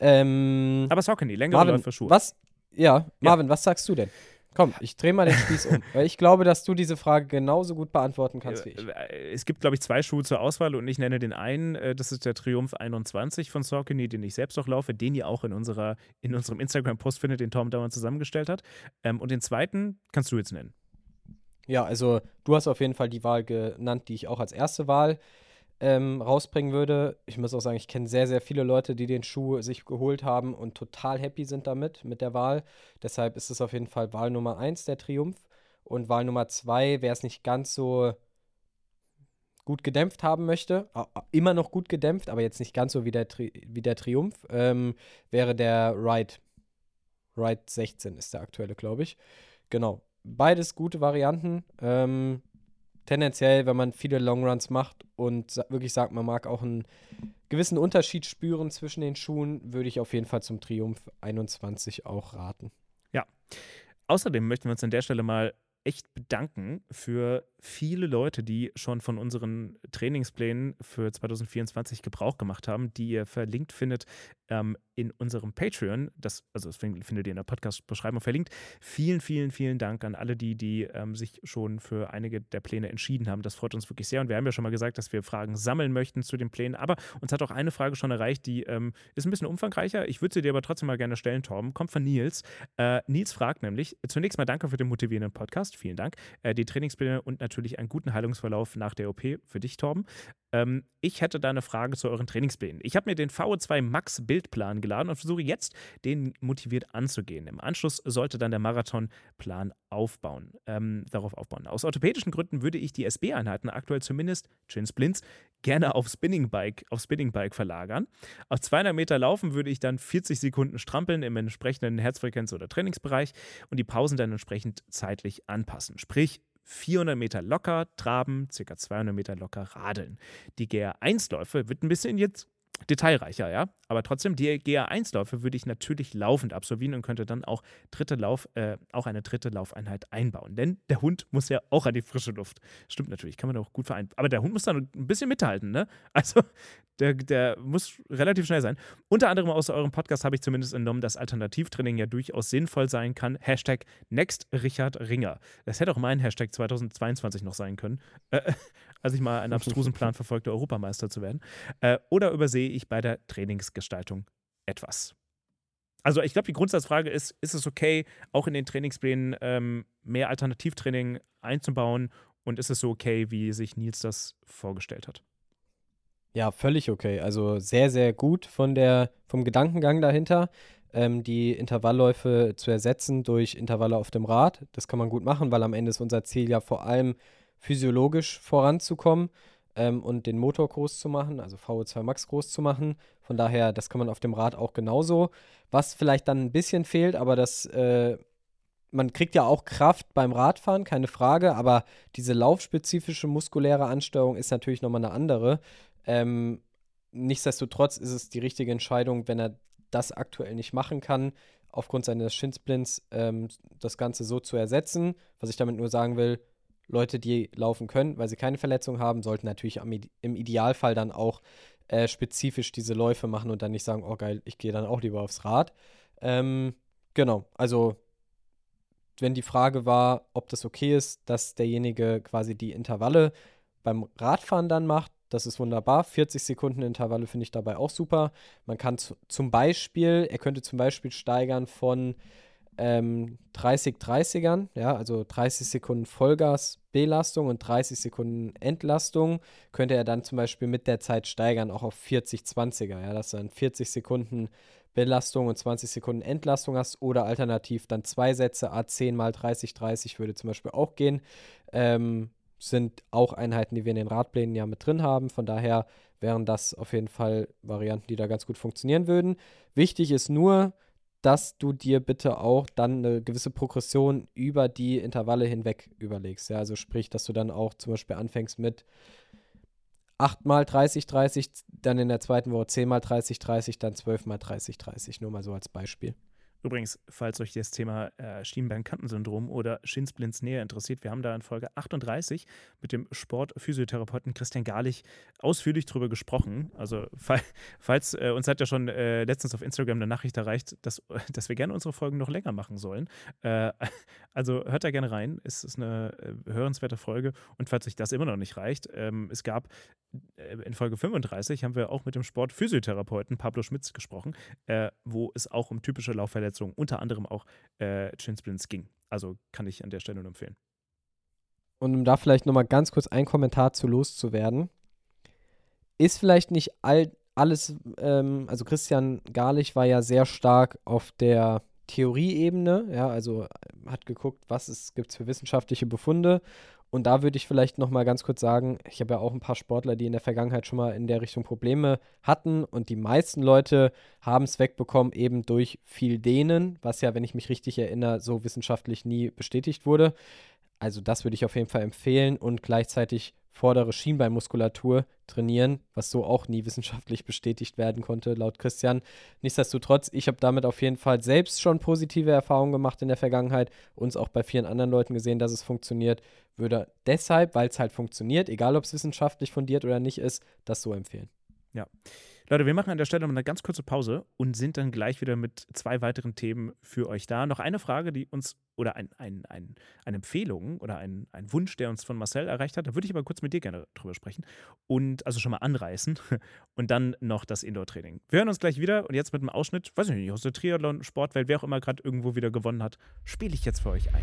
Speaker 1: Ähm,
Speaker 2: Aber Saucony, längere
Speaker 1: Marvin,
Speaker 2: Schuhe.
Speaker 1: was? Ja, Marvin, was sagst du denn? Komm, ich drehe mal den Spieß um, [laughs] weil ich glaube, dass du diese Frage genauso gut beantworten kannst wie ich.
Speaker 2: Äh, Es gibt, glaube ich, zwei Schuhe zur Auswahl und ich nenne den einen, äh, das ist der Triumph 21 von Saucony, den ich selbst auch laufe, den ihr auch in, unserer, in unserem Instagram-Post findet, den Tom dauernd zusammengestellt hat. Ähm, und den zweiten kannst du jetzt nennen.
Speaker 1: Ja, also du hast auf jeden Fall die Wahl genannt, die ich auch als erste Wahl ähm, rausbringen würde. Ich muss auch sagen, ich kenne sehr, sehr viele Leute, die den Schuh sich geholt haben und total happy sind damit, mit der Wahl. Deshalb ist es auf jeden Fall Wahl Nummer eins der Triumph. Und Wahl Nummer zwei, wer es nicht ganz so gut gedämpft haben möchte, immer noch gut gedämpft, aber jetzt nicht ganz so wie der, Tri wie der Triumph, ähm, wäre der Ride. Ride 16 ist der aktuelle, glaube ich. Genau. Beides gute Varianten. Ähm, tendenziell, wenn man viele Longruns macht und wirklich sagt, man mag auch einen gewissen Unterschied spüren zwischen den Schuhen, würde ich auf jeden Fall zum Triumph 21 auch raten.
Speaker 2: Außerdem möchten wir uns an der Stelle mal echt bedanken für viele Leute, die schon von unseren Trainingsplänen für 2024 Gebrauch gemacht haben, die ihr verlinkt findet ähm, in unserem Patreon. Das, also das fin- findet ihr in der Podcast-Beschreibung verlinkt. Vielen, vielen, vielen Dank an alle die, die ähm, sich schon für einige der Pläne entschieden haben. Das freut uns wirklich sehr. Und wir haben ja schon mal gesagt, dass wir Fragen sammeln möchten zu den Plänen. Aber uns hat auch eine Frage schon erreicht, die ähm, ist ein bisschen umfangreicher. Ich würde sie dir aber trotzdem mal gerne stellen, Torben. Kommt von Nils. Äh, Nils fragt nämlich, zunächst mal danke für den motivierenden Podcast, vielen Dank. Äh, die Trainingspläne und natürlich einen guten Heilungsverlauf nach der OP für dich, Torben. Ähm, ich hätte da eine Frage zu euren Trainingsplänen. Ich habe mir den VO2 Max Bildplan geladen und versuche jetzt, den motiviert anzugehen. Im Anschluss sollte dann der Marathonplan aufbauen, ähm, darauf aufbauen. Aus orthopädischen Gründen würde ich die SB-Einheiten aktuell zumindest, Chin Splints, gerne auf Spinningbike, auf Spinningbike verlagern. Auf 200 Meter laufen würde ich dann 40 Sekunden strampeln im entsprechenden Herzfrequenz- oder Trainingsbereich und die Pausen dann entsprechend zeitlich anpassen. Sprich, 400 Meter locker traben, ca. 200 Meter locker radeln. Die GR1-Läufe wird ein bisschen jetzt detailreicher, ja, aber trotzdem, die GR1-Läufe würde ich natürlich laufend absolvieren und könnte dann auch, dritte Lauf, äh, auch eine dritte Laufeinheit einbauen. Denn der Hund muss ja auch an die frische Luft. Stimmt natürlich, kann man auch gut vereinbaren. Aber der Hund muss dann ein bisschen mithalten, ne? [laughs] Also, der, der muss relativ schnell sein. Unter anderem aus eurem Podcast habe ich zumindest entnommen, dass Alternativtraining ja durchaus sinnvoll sein kann. Hashtag Next Richard Ringer. Das hätte auch mein Hashtag 2022 noch sein können, äh, [laughs] als ich mal einen abstrusen Plan [laughs] verfolgte, Europameister zu werden. Äh, oder übersehe ich bei der Trainingsgestaltung etwas? Also ich glaube, die Grundsatzfrage ist, ist es okay, auch in den Trainingsplänen ähm, mehr Alternativtraining einzubauen und ist es so okay, wie sich Nils das vorgestellt hat?
Speaker 1: Ja, völlig okay. Also sehr, sehr gut von der, vom Gedankengang dahinter, ähm, die Intervallläufe zu ersetzen durch Intervalle auf dem Rad. Das kann man gut machen, weil am Ende ist unser Ziel ja vor allem physiologisch voranzukommen ähm, und den Motor groß zu machen, also VO2 Max groß zu machen. Von daher, das kann man auf dem Rad auch genauso. Was vielleicht dann ein bisschen fehlt, aber das, äh, man kriegt ja auch Kraft beim Radfahren, keine Frage, aber diese laufspezifische muskuläre Ansteuerung ist natürlich nochmal eine andere. Ähm, nichtsdestotrotz ist es die richtige Entscheidung, wenn er das aktuell nicht machen kann, aufgrund seines Shinsplints ähm, das Ganze so zu ersetzen. Was ich damit nur sagen will, Leute, die laufen können, weil sie keine Verletzung haben, sollten natürlich am, im Idealfall dann auch äh, spezifisch diese Läufe machen und dann nicht sagen, oh geil, ich gehe dann auch lieber aufs Rad. Ähm, genau, also wenn die Frage war, ob das okay ist, dass derjenige quasi die Intervalle beim Radfahren dann macht, das ist wunderbar. 40 Sekunden Intervalle finde ich dabei auch super. Man kann zu, zum Beispiel, er könnte zum Beispiel steigern von ähm, 30 30ern, ja, also 30 Sekunden Vollgas Belastung und 30 Sekunden Entlastung, könnte er dann zum Beispiel mit der Zeit steigern, auch auf 40 20er, ja, dass du dann 40 Sekunden Belastung und 20 Sekunden Entlastung hast oder alternativ dann zwei Sätze, A10 mal 30 30 würde zum Beispiel auch gehen. Ähm, sind auch Einheiten, die wir in den Radplänen ja mit drin haben. Von daher wären das auf jeden Fall Varianten, die da ganz gut funktionieren würden. Wichtig ist nur, dass du dir bitte auch dann eine gewisse Progression über die Intervalle hinweg überlegst. Ja, also sprich, dass du dann auch zum Beispiel anfängst mit 8 mal 30, 30, dann in der zweiten Woche 10 mal 30, 30, dann 12 mal 30, 30. Nur mal so als Beispiel.
Speaker 2: Übrigens, falls euch das Thema äh, Schienbeinkantensyndrom oder Schiensplints näher interessiert, wir haben da in Folge 38 mit dem Sportphysiotherapeuten Christian Garlich ausführlich drüber gesprochen. Also, fall, falls äh, uns hat ja schon äh, letztens auf Instagram eine Nachricht erreicht, dass, [laughs] dass wir gerne unsere Folgen noch länger machen sollen. Äh, [laughs] also hört da gerne rein. Es ist eine äh, hörenswerte Folge. Und falls euch das immer noch nicht reicht, ähm, es gab äh, in Folge 35 haben wir auch mit dem Sportphysiotherapeuten Pablo Schmitz gesprochen, wo es auch um typische Laufverletzungen Verletzungen, unter anderem auch äh, Splints ging. Also kann ich an der Stelle nur empfehlen.
Speaker 1: Und um da vielleicht nochmal ganz kurz ein Kommentar zu loszuwerden, ist vielleicht nicht all, alles, ähm, also Christian Garlich war ja sehr stark auf der Theorieebene, ja, also hat geguckt, was es gibt für wissenschaftliche Befunde und da würde ich vielleicht noch mal ganz kurz sagen, ich habe ja auch ein paar Sportler, die in der Vergangenheit schon mal in der Richtung Probleme hatten und die meisten Leute haben es wegbekommen eben durch viel Dehnen, was ja, wenn ich mich richtig erinnere, so wissenschaftlich nie bestätigt wurde. Also das würde ich auf jeden Fall empfehlen und gleichzeitig vordere Schienbeinmuskulatur trainieren, was so auch nie wissenschaftlich bestätigt werden konnte, laut Christian. Nichtsdestotrotz, ich habe damit auf jeden Fall selbst schon positive Erfahrungen gemacht in der Vergangenheit, uns auch bei vielen anderen Leuten gesehen, dass es funktioniert. Würde deshalb, weil es halt funktioniert, egal ob es wissenschaftlich fundiert oder nicht ist, das so empfehlen.
Speaker 2: Ja. Leute, wir machen an der Stelle noch eine ganz kurze Pause und sind dann gleich wieder mit zwei weiteren Themen für euch da. Noch eine Frage, die uns, oder ein, ein, ein, eine Empfehlung oder ein, ein Wunsch, der uns von Marcel erreicht hat. Da würde ich aber kurz mit dir gerne drüber sprechen und also schon mal anreißen [laughs] und dann noch das Indoor-Training. Wir hören uns gleich wieder und jetzt mit einem Ausschnitt, weiß ich nicht, aus der Triathlon, Sportwelt, wer auch immer gerade irgendwo wieder gewonnen hat, spiele ich jetzt für euch ein.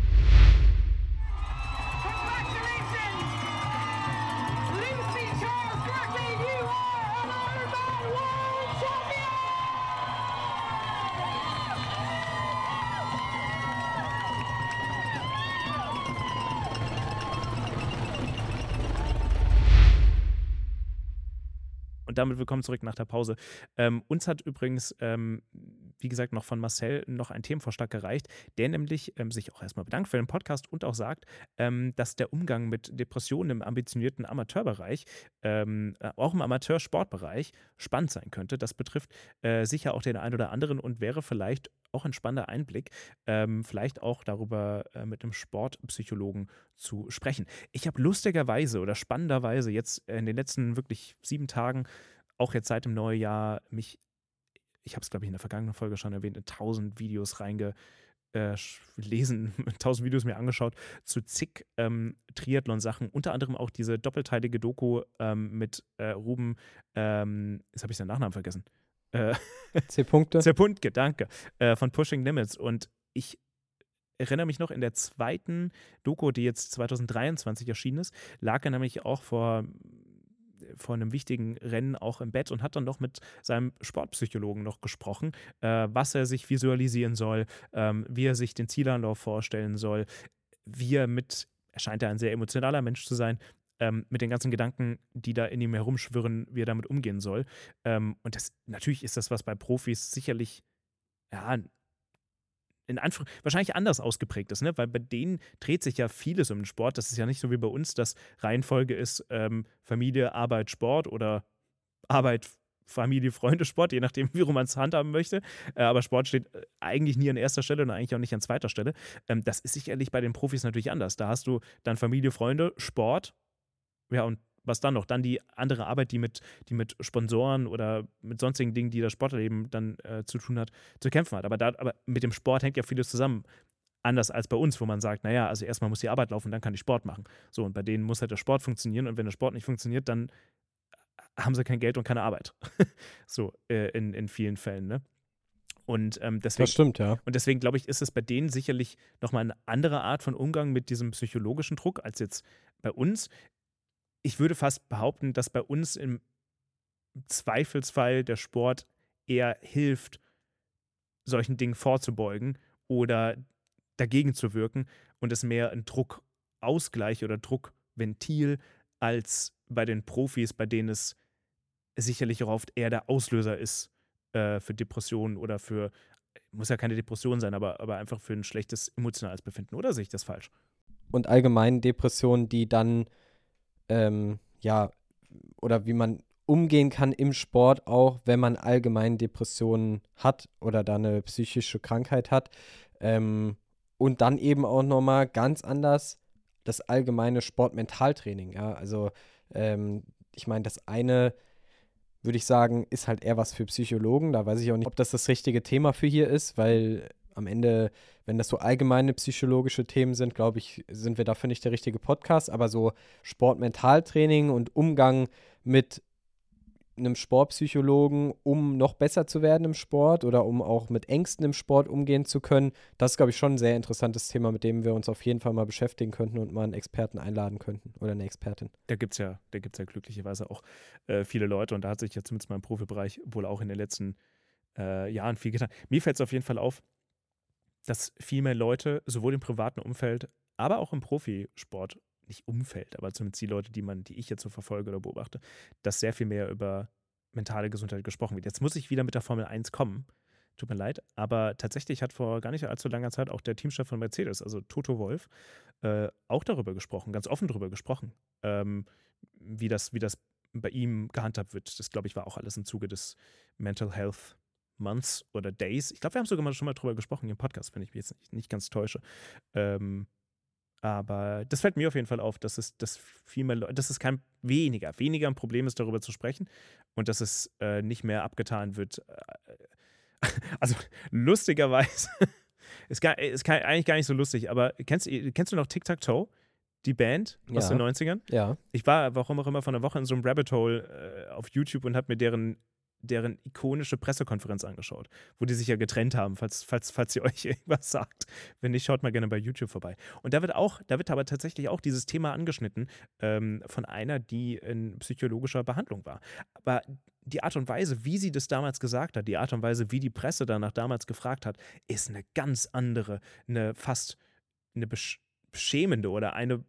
Speaker 2: Und damit willkommen zurück nach der Pause. Ähm, uns hat übrigens, ähm, wie gesagt, noch von Marcel noch ein Themenvorschlag gereicht, der nämlich ähm, sich auch erstmal bedankt für den Podcast und auch sagt, ähm, dass der Umgang mit Depressionen im ambitionierten Amateurbereich, ähm, äh, auch im Amateursportbereich, spannend sein könnte. Das betrifft äh, sicher auch den einen oder anderen und wäre vielleicht auch ein spannender Einblick, ähm, vielleicht auch darüber äh, mit einem Sportpsychologen zu sprechen. Ich habe lustigerweise oder spannenderweise jetzt in den letzten wirklich sieben Tagen, auch jetzt seit dem neuen Jahr, mich, ich habe es glaube ich in der vergangenen Folge schon erwähnt, in tausend Videos reinge äh, lesen, [laughs] tausend Videos mir angeschaut zu zig ähm, Triathlon-Sachen, unter anderem auch diese doppelteilige Doku ähm, mit äh, Ruben, ähm, jetzt habe ich seinen Nachnamen vergessen.
Speaker 1: Äh, C-Punkte.
Speaker 2: C-Punkte, danke. Äh, von Pushing Limits. Und ich erinnere mich noch, in der zweiten Doku, die jetzt 2023 erschienen ist, lag er nämlich auch vor, vor einem wichtigen Rennen auch im Bett und hat dann noch mit seinem Sportpsychologen noch gesprochen, äh, was er sich visualisieren soll, ähm, wie er sich den Zielanlauf vorstellen soll, wie er mit, er scheint ja ein sehr emotionaler Mensch zu sein, ähm, mit den ganzen Gedanken, die da in ihm herumschwirren, wie er damit umgehen soll. Ähm, und das natürlich ist das, was bei Profis sicherlich, ja, in Anführung, wahrscheinlich anders ausgeprägt ist, ne? weil bei denen dreht sich ja vieles um den Sport. Das ist ja nicht so wie bei uns, dass Reihenfolge ist ähm, Familie, Arbeit, Sport oder Arbeit, Familie, Freunde, Sport, je nachdem, [laughs] wie man es handhaben möchte. Äh, aber Sport steht äh, eigentlich nie an erster Stelle und eigentlich auch nicht an zweiter Stelle. Ähm, das ist sicherlich bei den Profis natürlich anders. Da hast du dann Familie, Freunde, Sport ja, und was dann noch? Dann die andere Arbeit, die mit, die mit Sponsoren oder mit sonstigen Dingen, die das Sportleben dann äh, zu tun hat, zu kämpfen hat. Aber, da, aber mit dem Sport hängt ja vieles zusammen. Anders als bei uns, wo man sagt, naja, also erstmal muss die Arbeit laufen, dann kann ich Sport machen. So, und bei denen muss halt der Sport funktionieren und wenn der Sport nicht funktioniert, dann haben sie kein Geld und keine Arbeit. [laughs] so, äh, in, in vielen Fällen, ne? Und ähm, deswegen,
Speaker 1: das stimmt, ja.
Speaker 2: Und deswegen glaube ich, ist es bei denen sicherlich nochmal eine andere Art von Umgang mit diesem psychologischen Druck als jetzt bei uns ich würde fast behaupten, dass bei uns im Zweifelsfall der Sport eher hilft, solchen Dingen vorzubeugen oder dagegen zu wirken und es mehr ein Druckausgleich oder Druck Ventil als bei den Profis, bei denen es sicherlich auch oft eher der Auslöser ist äh, für Depressionen oder für, muss ja keine Depression sein, aber, aber einfach für ein schlechtes emotionales Befinden. Oder sehe ich das falsch?
Speaker 1: Und allgemein Depressionen, die dann, ähm, ja, oder wie man umgehen kann im Sport auch, wenn man allgemein Depressionen hat oder da eine psychische Krankheit hat. Ähm, und dann eben auch nochmal ganz anders das allgemeine Sportmentaltraining. Ja, also ähm, ich meine, das eine würde ich sagen, ist halt eher was für Psychologen. Da weiß ich auch nicht, ob das das richtige Thema für hier ist, weil am Ende, wenn das so allgemeine psychologische Themen sind, glaube ich, sind wir dafür nicht der richtige Podcast. Aber so Sportmentaltraining und Umgang mit einem Sportpsychologen, um noch besser zu werden im Sport oder um auch mit Ängsten im Sport umgehen zu können. Das ist, glaube ich, schon ein sehr interessantes Thema, mit dem wir uns auf jeden Fall mal beschäftigen könnten und mal einen Experten einladen könnten oder eine Expertin.
Speaker 2: Da gibt es ja, da gibt's ja glücklicherweise auch äh, viele Leute und da hat sich ja zumindest mein Profibereich wohl auch in den letzten äh, Jahren viel getan. Mir fällt es auf jeden Fall auf, dass viel mehr Leute sowohl im privaten Umfeld, aber auch im Profisport nicht Umfeld, aber zumindest die Leute, die man, die ich jetzt so verfolge oder beobachte, dass sehr viel mehr über mentale Gesundheit gesprochen wird. Jetzt muss ich wieder mit der Formel 1 kommen. Tut mir leid, aber tatsächlich hat vor gar nicht allzu langer Zeit auch der Teamchef von Mercedes, also Toto Wolf, äh, auch darüber gesprochen, ganz offen darüber gesprochen, ähm, wie, das, wie das bei ihm gehandhabt wird. Das, glaube ich, war auch alles im Zuge des Mental Health Months oder Days. Ich glaube, wir haben sogar mal schon mal drüber gesprochen im Podcast, wenn ich mich jetzt nicht, nicht ganz täusche. Ähm, aber das fällt mir auf jeden Fall auf, dass es, dass viel mehr Leute, dass es kein weniger, weniger ein Problem ist, darüber zu sprechen und dass es äh, nicht mehr abgetan wird. Äh, [laughs] also lustigerweise, [laughs] ist, gar, ist gar, eigentlich gar nicht so lustig, aber kennst, kennst du noch Tic Tac Toe? Die Band aus ja. den 90ern?
Speaker 1: Ja.
Speaker 2: Ich war, warum auch immer, von einer Woche in so einem Rabbit Hole äh, auf YouTube und habe mir deren deren ikonische Pressekonferenz angeschaut, wo die sich ja getrennt haben, falls, falls, falls ihr [laughs] euch irgendwas sagt. Wenn nicht, schaut mal gerne bei YouTube vorbei. Und da wird auch, da wird aber tatsächlich auch dieses Thema angeschnitten ähm, von einer, die in psychologischer Behandlung war. Aber die Art und Weise, wie sie das damals gesagt hat, die Art und Weise, wie die Presse danach damals gefragt hat, ist eine ganz andere, eine fast eine beschämende oder eine,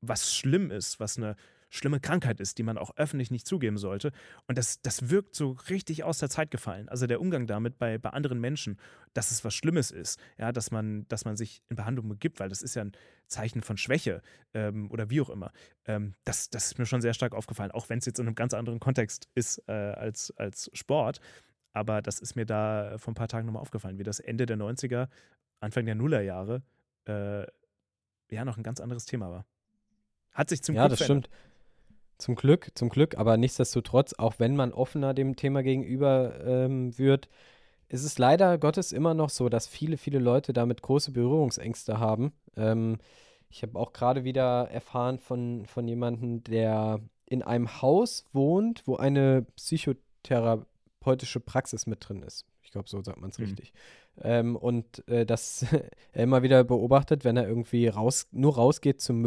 Speaker 2: was schlimm ist, was eine schlimme Krankheit ist, die man auch öffentlich nicht zugeben sollte. Und das, das wirkt so richtig aus der Zeit gefallen. Also der Umgang damit bei, bei anderen Menschen, dass es was Schlimmes ist, ja, dass man, dass man sich in Behandlung begibt, weil das ist ja ein Zeichen von Schwäche ähm, oder wie auch immer. Ähm, das, das ist mir schon sehr stark aufgefallen, auch wenn es jetzt in einem ganz anderen Kontext ist äh, als, als Sport. Aber das ist mir da vor ein paar Tagen nochmal aufgefallen, wie das Ende der 90er, Anfang der Nullerjahre äh, ja noch ein ganz anderes Thema war. Hat sich zum
Speaker 1: ja, Glück das verändert. stimmt. Zum Glück, zum Glück, aber nichtsdestotrotz, auch wenn man offener dem Thema gegenüber ähm, wird, ist es leider Gottes immer noch so, dass viele, viele Leute damit große Berührungsängste haben. Ähm, ich habe auch gerade wieder erfahren von, von jemandem, der in einem Haus wohnt, wo eine psychotherapeutische Praxis mit drin ist. Ich glaube, so sagt man es mhm. richtig. Ähm, und äh, das [laughs] er immer wieder beobachtet, wenn er irgendwie raus, nur rausgeht zum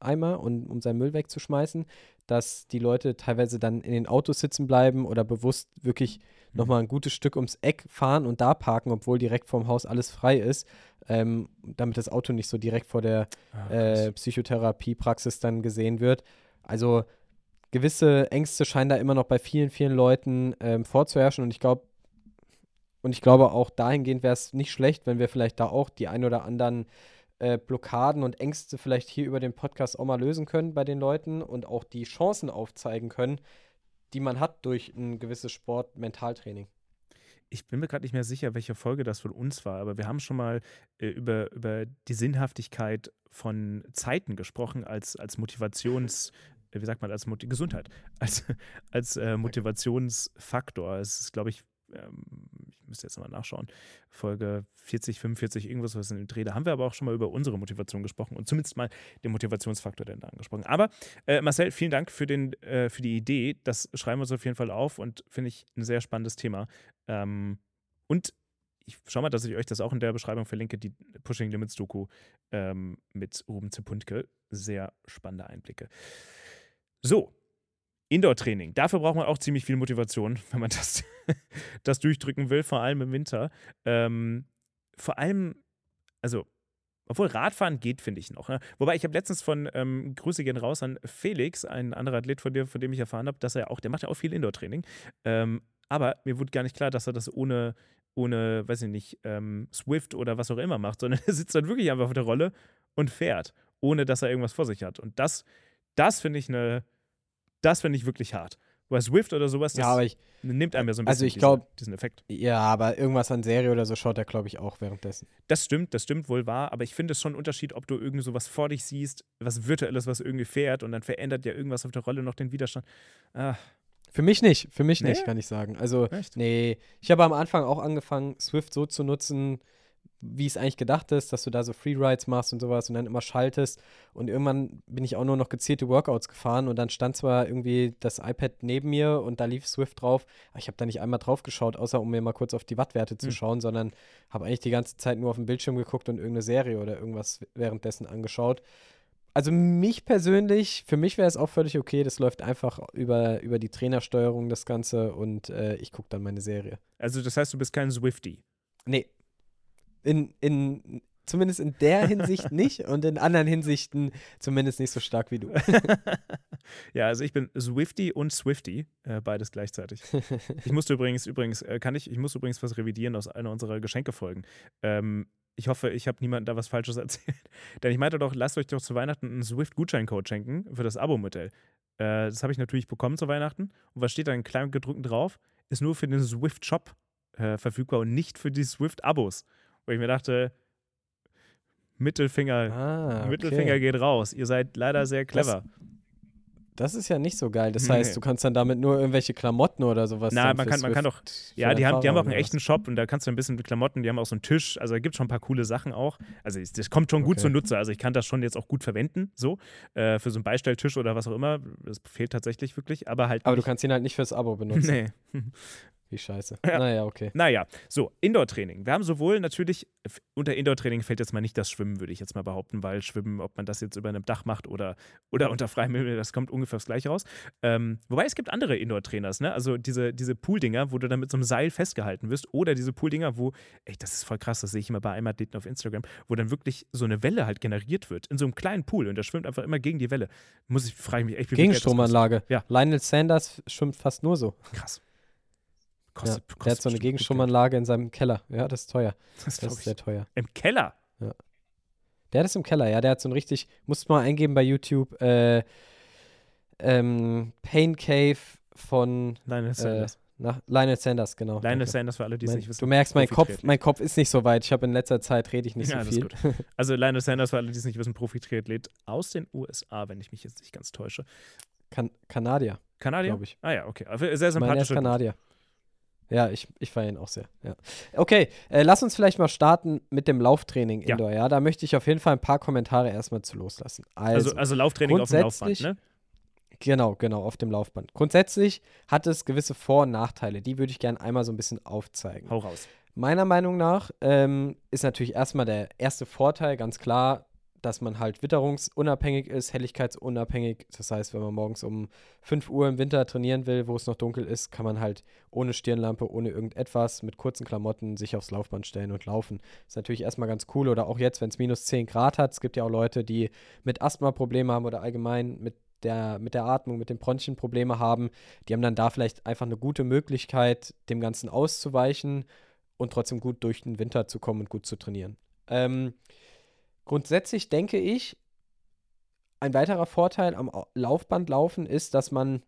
Speaker 1: Mülleimer und um seinen Müll wegzuschmeißen, dass die Leute teilweise dann in den Autos sitzen bleiben oder bewusst wirklich mhm. nochmal ein gutes Stück ums Eck fahren und da parken, obwohl direkt vorm Haus alles frei ist, ähm, damit das Auto nicht so direkt vor der Ach, äh, Psychotherapiepraxis dann gesehen wird. Also gewisse Ängste scheinen da immer noch bei vielen, vielen Leuten ähm, vorzuherrschen und ich glaube, und ich glaube auch dahingehend wäre es nicht schlecht, wenn wir vielleicht da auch die ein oder anderen äh, Blockaden und Ängste vielleicht hier über den Podcast auch mal lösen können bei den Leuten und auch die Chancen aufzeigen können, die man hat durch ein gewisses Sport-Mentaltraining.
Speaker 2: Ich bin mir gerade nicht mehr sicher, welche Folge das von uns war, aber wir haben schon mal äh, über, über die Sinnhaftigkeit von Zeiten gesprochen als, als Motivations- äh, wie sagt man, als Mot Gesundheit, [laughs] als, als äh, Motivationsfaktor. Es ist, glaube ich, ähm, ich müsste jetzt mal nachschauen, Folge 40, 45, irgendwas was in dem Dreh. Da haben wir aber auch schon mal über unsere Motivation gesprochen und zumindest mal den Motivationsfaktor denn da angesprochen. Aber äh, Marcel, vielen Dank für, den, äh, für die Idee. Das schreiben wir uns auf jeden Fall auf und finde ich ein sehr spannendes Thema. Ähm, und ich schau mal, dass ich euch das auch in der Beschreibung verlinke, die Pushing Limits Doku ähm, mit Ruben Zepuntke. Sehr spannende Einblicke. So, Indoor-Training. Dafür braucht man auch ziemlich viel Motivation, [laughs] wenn man das, das durchdrücken will, vor allem im Winter. Ähm, vor allem, also Obwohl Radfahren geht, finde ich noch. Ne? Wobei ich habe letztens von, ähm, Grüße gehen raus an Felix, ein anderer Athlet von dir, von dem ich erfahren habe, dass er auch, der macht ja auch viel Indoor-Training. Ähm, aber mir wurde gar nicht klar, dass er das ohne, ohne, weiß ich nicht, ähm, Swift oder was auch immer macht, [laughs] sondern er sitzt dann wirklich einfach auf der Rolle und fährt, ohne dass er irgendwas vor sich hat. Und das, das finde ich eine, das finde ich wirklich hart. Bei Swift oder sowas, das
Speaker 1: Ja, aber ich,
Speaker 2: nimmt einem ja so ein bisschen
Speaker 1: Also ich
Speaker 2: diesen,
Speaker 1: glaub-
Speaker 2: diesen Effekt.
Speaker 1: ja, aber irgendwas an Serie oder so schaut er, glaube ich, auch währenddessen.
Speaker 2: Das stimmt, das stimmt wohl wahr, aber ich finde es schon ein Unterschied, ob du irgendwie sowas vor dich siehst, was Virtuelles, was irgendwie fährt und dann verändert ja irgendwas auf der Rolle noch den Widerstand. Ah,
Speaker 1: Für mich nicht, für mich nicht,
Speaker 2: Nee?
Speaker 1: kann ich sagen. Also,
Speaker 2: echt?
Speaker 1: nee, ich habe am Anfang auch angefangen, Swift so zu nutzen, wie es eigentlich gedacht ist, dass du da so Freerides machst und sowas und dann immer schaltest. Und irgendwann bin ich auch nur noch gezielte Workouts gefahren und dann stand zwar irgendwie das iPad neben mir und da lief Swift drauf, aber ich habe da nicht einmal drauf geschaut, außer um mir mal kurz auf die Wattwerte zu
Speaker 2: Hm.
Speaker 1: schauen, sondern habe eigentlich die ganze Zeit nur auf den Bildschirm geguckt und irgendeine Serie oder irgendwas währenddessen angeschaut. Also mich persönlich, für mich wäre es auch völlig okay, das läuft einfach über, über die Trainersteuerung das Ganze und äh, ich gucke dann meine Serie.
Speaker 2: Also das heißt, du bist kein Swifty.
Speaker 1: Nee. In, in, zumindest in der Hinsicht nicht [laughs] und in anderen Hinsichten zumindest nicht so stark wie du. [laughs]
Speaker 2: ja, also ich bin Swifty und Swifty, äh, beides gleichzeitig. Ich musste übrigens, übrigens, äh, kann ich, ich muss übrigens was revidieren aus einer unserer Geschenkefolgen. Ähm, ich hoffe, ich habe niemandem da was Falsches [laughs] erzählt. Denn ich meinte doch, lasst euch doch zu Weihnachten einen Swift-Gutscheincode schenken für das Abo-Modell. Äh, das habe ich natürlich bekommen zu Weihnachten. Und was steht da in klein gedrückt drauf? Ist nur für den Swift-Shop äh, verfügbar und nicht für die Swift-Abos. Wo ich mir dachte, Mittelfinger,
Speaker 1: Ah, okay.
Speaker 2: Mittelfinger geht raus. Ihr seid leider sehr clever.
Speaker 1: Das ist ja nicht so geil. Das
Speaker 2: Nee.
Speaker 1: heißt, du kannst dann damit nur irgendwelche Klamotten oder sowas. Dann
Speaker 2: man kann- man kann doch- Ja, die haben, die haben auch einen echten. Shop und da kannst du ein bisschen mit Klamotten, die haben auch so einen Tisch, also da gibt es schon ein paar coole Sachen auch. Also das kommt schon gut
Speaker 1: Okay.
Speaker 2: zur Nutze, also ich kann das schon jetzt auch gut verwenden, so, äh, für so einen Beistelltisch oder was auch immer, das fehlt tatsächlich wirklich, aber halt
Speaker 1: Aber du
Speaker 2: nicht-
Speaker 1: kannst ihn halt nicht fürs Abo benutzen.
Speaker 2: Nee. [laughs]
Speaker 1: Wie scheiße.
Speaker 2: Ja.
Speaker 1: Naja, okay.
Speaker 2: Naja, so, Indoor-Training. Wir haben sowohl natürlich, unter Indoor-Training fällt jetzt mal nicht das Schwimmen, würde ich jetzt mal behaupten, weil Schwimmen, ob man das jetzt über einem Dach macht oder, oder unter freiem Himmel, das kommt ungefähr das gleiche raus. Ähm, wobei es gibt andere Indoor-Trainers, ne? Also diese, diese Pool-Dinger, wo du dann mit so einem Seil festgehalten wirst, oder diese Pool-Dinger, wo, ey, das ist voll krass, das sehe ich immer bei einem Athleten auf Instagram, wo dann wirklich so eine Welle halt generiert wird, in so einem kleinen Pool und der schwimmt einfach immer gegen die Welle. Muss ich, frage ich mich echt, wie.
Speaker 1: Gegenstromanlage.
Speaker 2: Ja.
Speaker 1: Lionel Sanders schwimmt fast nur so.
Speaker 2: Krass.
Speaker 1: Ja,
Speaker 2: Kostet,
Speaker 1: der hat
Speaker 2: kostet
Speaker 1: so eine
Speaker 2: gut
Speaker 1: Gegenstromanlage in seinem Keller. Ja, das ist teuer.
Speaker 2: Das,
Speaker 1: Das ist sehr teuer.
Speaker 2: Im Keller.
Speaker 1: Der hat es im Keller, ja. Der hat so ein richtig, musst mal eingeben bei YouTube, äh, ähm, Pain Cave von
Speaker 2: Lionel
Speaker 1: äh,
Speaker 2: Sanders.
Speaker 1: nach Lionel Sanders, genau.
Speaker 2: Lionel
Speaker 1: danke.
Speaker 2: Sanders für alle, die es nicht wissen.
Speaker 1: du merkst, mein Kopf, mein Kopf ist nicht so weit. Ich habe in letzter Zeit rede ich nicht
Speaker 2: Ja,
Speaker 1: so viel. [laughs]
Speaker 2: Also Lionel Sanders für alle, die es nicht wissen, Profi-Triathlet aus den USA, wenn ich mich jetzt nicht ganz täusche.
Speaker 1: kan Kanadier,
Speaker 2: Kanadier?
Speaker 1: glaube ich.
Speaker 2: Ah ja, okay. Sehr
Speaker 1: er
Speaker 2: sympathischer.
Speaker 1: Kanadier. Ja, ich, ich feiere ihn auch sehr. Ja. Okay, äh, lass uns vielleicht mal starten mit dem Lauftraining
Speaker 2: Ja.
Speaker 1: Indoor. Ja, da möchte ich auf jeden Fall ein paar Kommentare erstmal zu loslassen. Also,
Speaker 2: Also, also Lauftraining auf dem Laufband, ne?
Speaker 1: Genau, genau, auf dem Laufband. Grundsätzlich hat es gewisse Vor- und Nachteile. Die würde ich gerne einmal so ein bisschen aufzeigen.
Speaker 2: Hau raus.
Speaker 1: Meiner Meinung nach ähm, ist natürlich erstmal der erste Vorteil ganz klar, dass man halt witterungsunabhängig ist, helligkeitsunabhängig. Das heißt, wenn man morgens um 5 Uhr im Winter trainieren will, wo es noch dunkel ist, kann man halt ohne Stirnlampe, ohne irgendetwas, mit kurzen Klamotten sich aufs Laufband stellen und laufen. Ist natürlich erstmal ganz cool. Oder auch jetzt, wenn es minus 10 Grad hat. Es gibt ja auch Leute, die mit Asthma Probleme haben oder allgemein mit der, mit der Atmung, mit den Bronchien Probleme haben. Die haben dann da vielleicht einfach eine gute Möglichkeit, dem Ganzen auszuweichen und trotzdem gut durch den Winter zu kommen und gut zu trainieren. Ähm, grundsätzlich denke ich, ein weiterer Vorteil am Au- Laufbandlaufen ist, dass man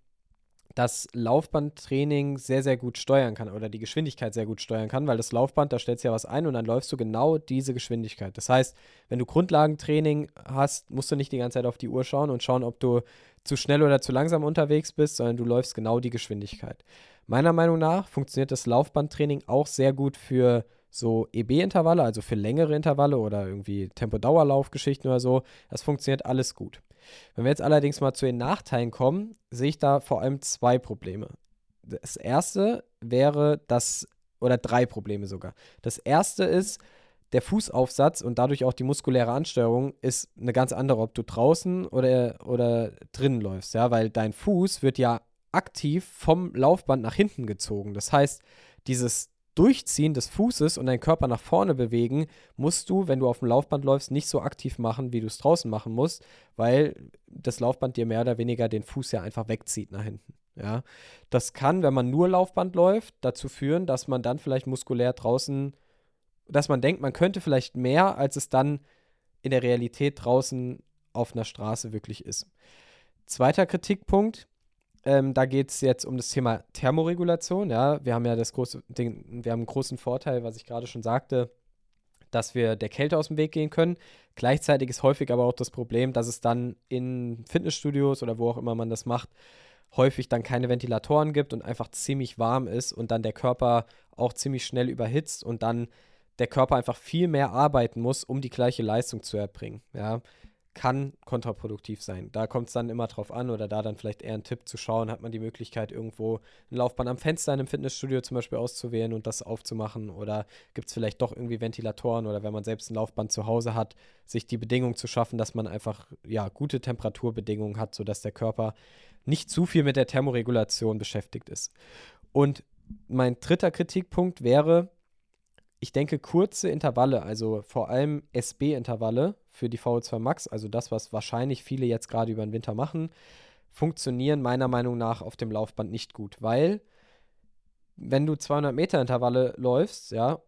Speaker 1: das Laufbandtraining sehr, sehr gut steuern kann oder die Geschwindigkeit sehr gut steuern kann, weil das Laufband, da stellst du ja was ein und dann läufst du genau diese Geschwindigkeit. Das heißt, wenn du Grundlagentraining hast, musst du nicht die ganze Zeit auf die Uhr schauen und schauen, ob du zu schnell oder zu langsam unterwegs bist, sondern du läufst genau die Geschwindigkeit. Meiner Meinung nach funktioniert das Laufbandtraining auch sehr gut für so EB-Intervalle, also für längere Intervalle oder irgendwie Tempodauerlaufgeschichten oder so. Das funktioniert alles gut. Wenn wir jetzt allerdings mal zu den Nachteilen kommen, sehe ich da vor allem zwei Probleme. Das erste wäre das, oder drei Probleme sogar. Das erste ist, der Fußaufsatz und dadurch auch die muskuläre Ansteuerung ist eine ganz andere, ob du draußen oder, oder drinnen läufst, ja, weil dein Fuß wird ja aktiv vom Laufband nach hinten gezogen. Das heißt, dieses Durchziehen des Fußes und deinen Körper nach vorne bewegen, musst du, wenn du auf dem Laufband läufst, nicht so aktiv machen, wie du es draußen machen musst, weil das Laufband dir mehr oder weniger den Fuß ja einfach wegzieht nach hinten. Ja, das kann, wenn man nur Laufband läuft, dazu führen, dass man dann vielleicht muskulär draußen, dass man denkt, man könnte vielleicht mehr, als es dann in der Realität draußen auf einer Straße wirklich ist. Zweiter Kritikpunkt, ähm, da geht es jetzt um das Thema Thermoregulation. Ja, wir haben ja das große Ding, wir haben einen großen Vorteil, was ich gerade schon sagte, dass wir der Kälte aus dem Weg gehen können. Gleichzeitig ist häufig aber auch das Problem, dass es dann in Fitnessstudios oder wo auch immer man das macht, häufig dann keine Ventilatoren gibt und einfach ziemlich warm ist und dann der Körper auch ziemlich schnell überhitzt und dann der Körper einfach viel mehr arbeiten muss, um die gleiche Leistung zu erbringen. Ja, kann kontraproduktiv sein. Da kommt es dann immer drauf an oder da dann vielleicht eher ein Tipp zu schauen, hat man die Möglichkeit, irgendwo ein Laufband am Fenster in einem Fitnessstudio zum Beispiel auszuwählen und das aufzumachen oder gibt es vielleicht doch irgendwie Ventilatoren oder wenn man selbst ein Laufband zu Hause hat, sich die Bedingungen zu schaffen, dass man einfach ja gute Temperaturbedingungen hat, sodass der Körper nicht zu viel mit der Thermoregulation beschäftigt ist. Und mein dritter Kritikpunkt wäre, ich denke, kurze Intervalle, also vor allem SB-Intervalle für die VO2 Max, also das, was wahrscheinlich viele jetzt gerade über den Winter machen, funktionieren meiner Meinung nach auf dem Laufband nicht gut, weil wenn du 200 Meter Intervalle läufst, ja,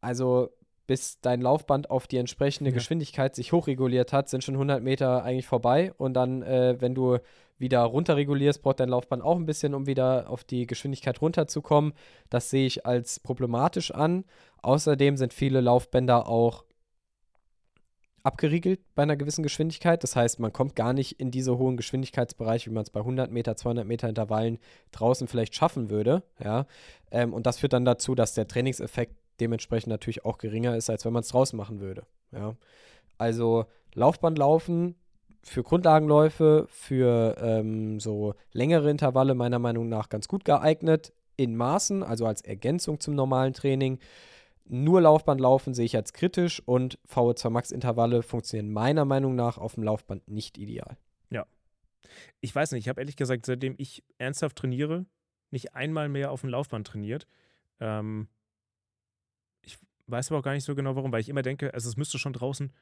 Speaker 1: also bis dein Laufband auf die entsprechende ja. Geschwindigkeit sich hochreguliert hat, sind schon 100 Meter eigentlich vorbei und dann, äh, wenn du wieder runterregulierst, braucht dein Laufband auch ein bisschen, um wieder auf die Geschwindigkeit runterzukommen. Das sehe ich als problematisch an. Außerdem sind viele Laufbänder auch abgeriegelt bei einer gewissen Geschwindigkeit. Das heißt, man kommt gar nicht in diese hohen Geschwindigkeitsbereiche, wie man es bei 100 Meter, 200 Meter Intervallen draußen vielleicht schaffen würde. Ja? Ähm, und das führt dann dazu, dass der Trainingseffekt dementsprechend natürlich auch geringer ist, als wenn man es draußen machen würde. Ja? Also Laufband laufen für Grundlagenläufe, für ähm, so längere Intervalle meiner Meinung nach ganz gut geeignet, in Maßen, also als Ergänzung zum normalen Training. Nur Laufband laufen sehe ich als kritisch und VO2 Max Intervalle funktionieren meiner Meinung nach auf dem Laufband nicht ideal.
Speaker 2: Ja. Ich weiß nicht, ich habe ehrlich gesagt, seitdem ich ernsthaft trainiere, nicht einmal mehr auf dem Laufband trainiert. Ähm, ich weiß aber auch gar nicht so genau warum, weil ich immer denke, also es müsste schon draußen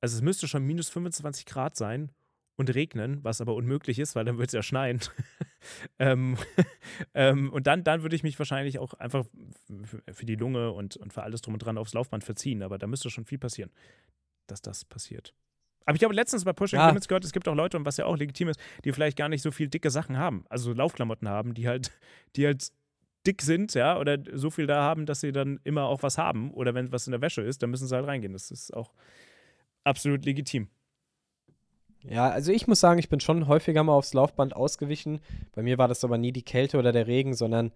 Speaker 2: also es müsste schon minus 25 Grad sein und regnen, was aber unmöglich ist, weil dann wird es ja schneien. [laughs] ähm, [laughs] ähm, und dann, dann würde ich mich wahrscheinlich auch einfach für die Lunge und, und für alles drum und dran aufs Laufband verziehen. Aber da müsste schon viel passieren, dass das passiert. Aber ich habe letztens bei Pushing ja. Limits gehört, es gibt auch Leute, und was ja auch legitim ist, die vielleicht gar nicht so viel dicke Sachen haben, also Laufklamotten haben, die halt, die halt dick sind, ja, oder so viel da haben, dass sie dann immer auch was haben. Oder wenn was in der Wäsche ist, dann müssen sie halt reingehen. Das ist auch absolut legitim.
Speaker 1: Ja, also ich muss sagen, ich bin schon häufiger mal aufs Laufband ausgewichen. Bei mir war das aber nie die Kälte oder der Regen, sondern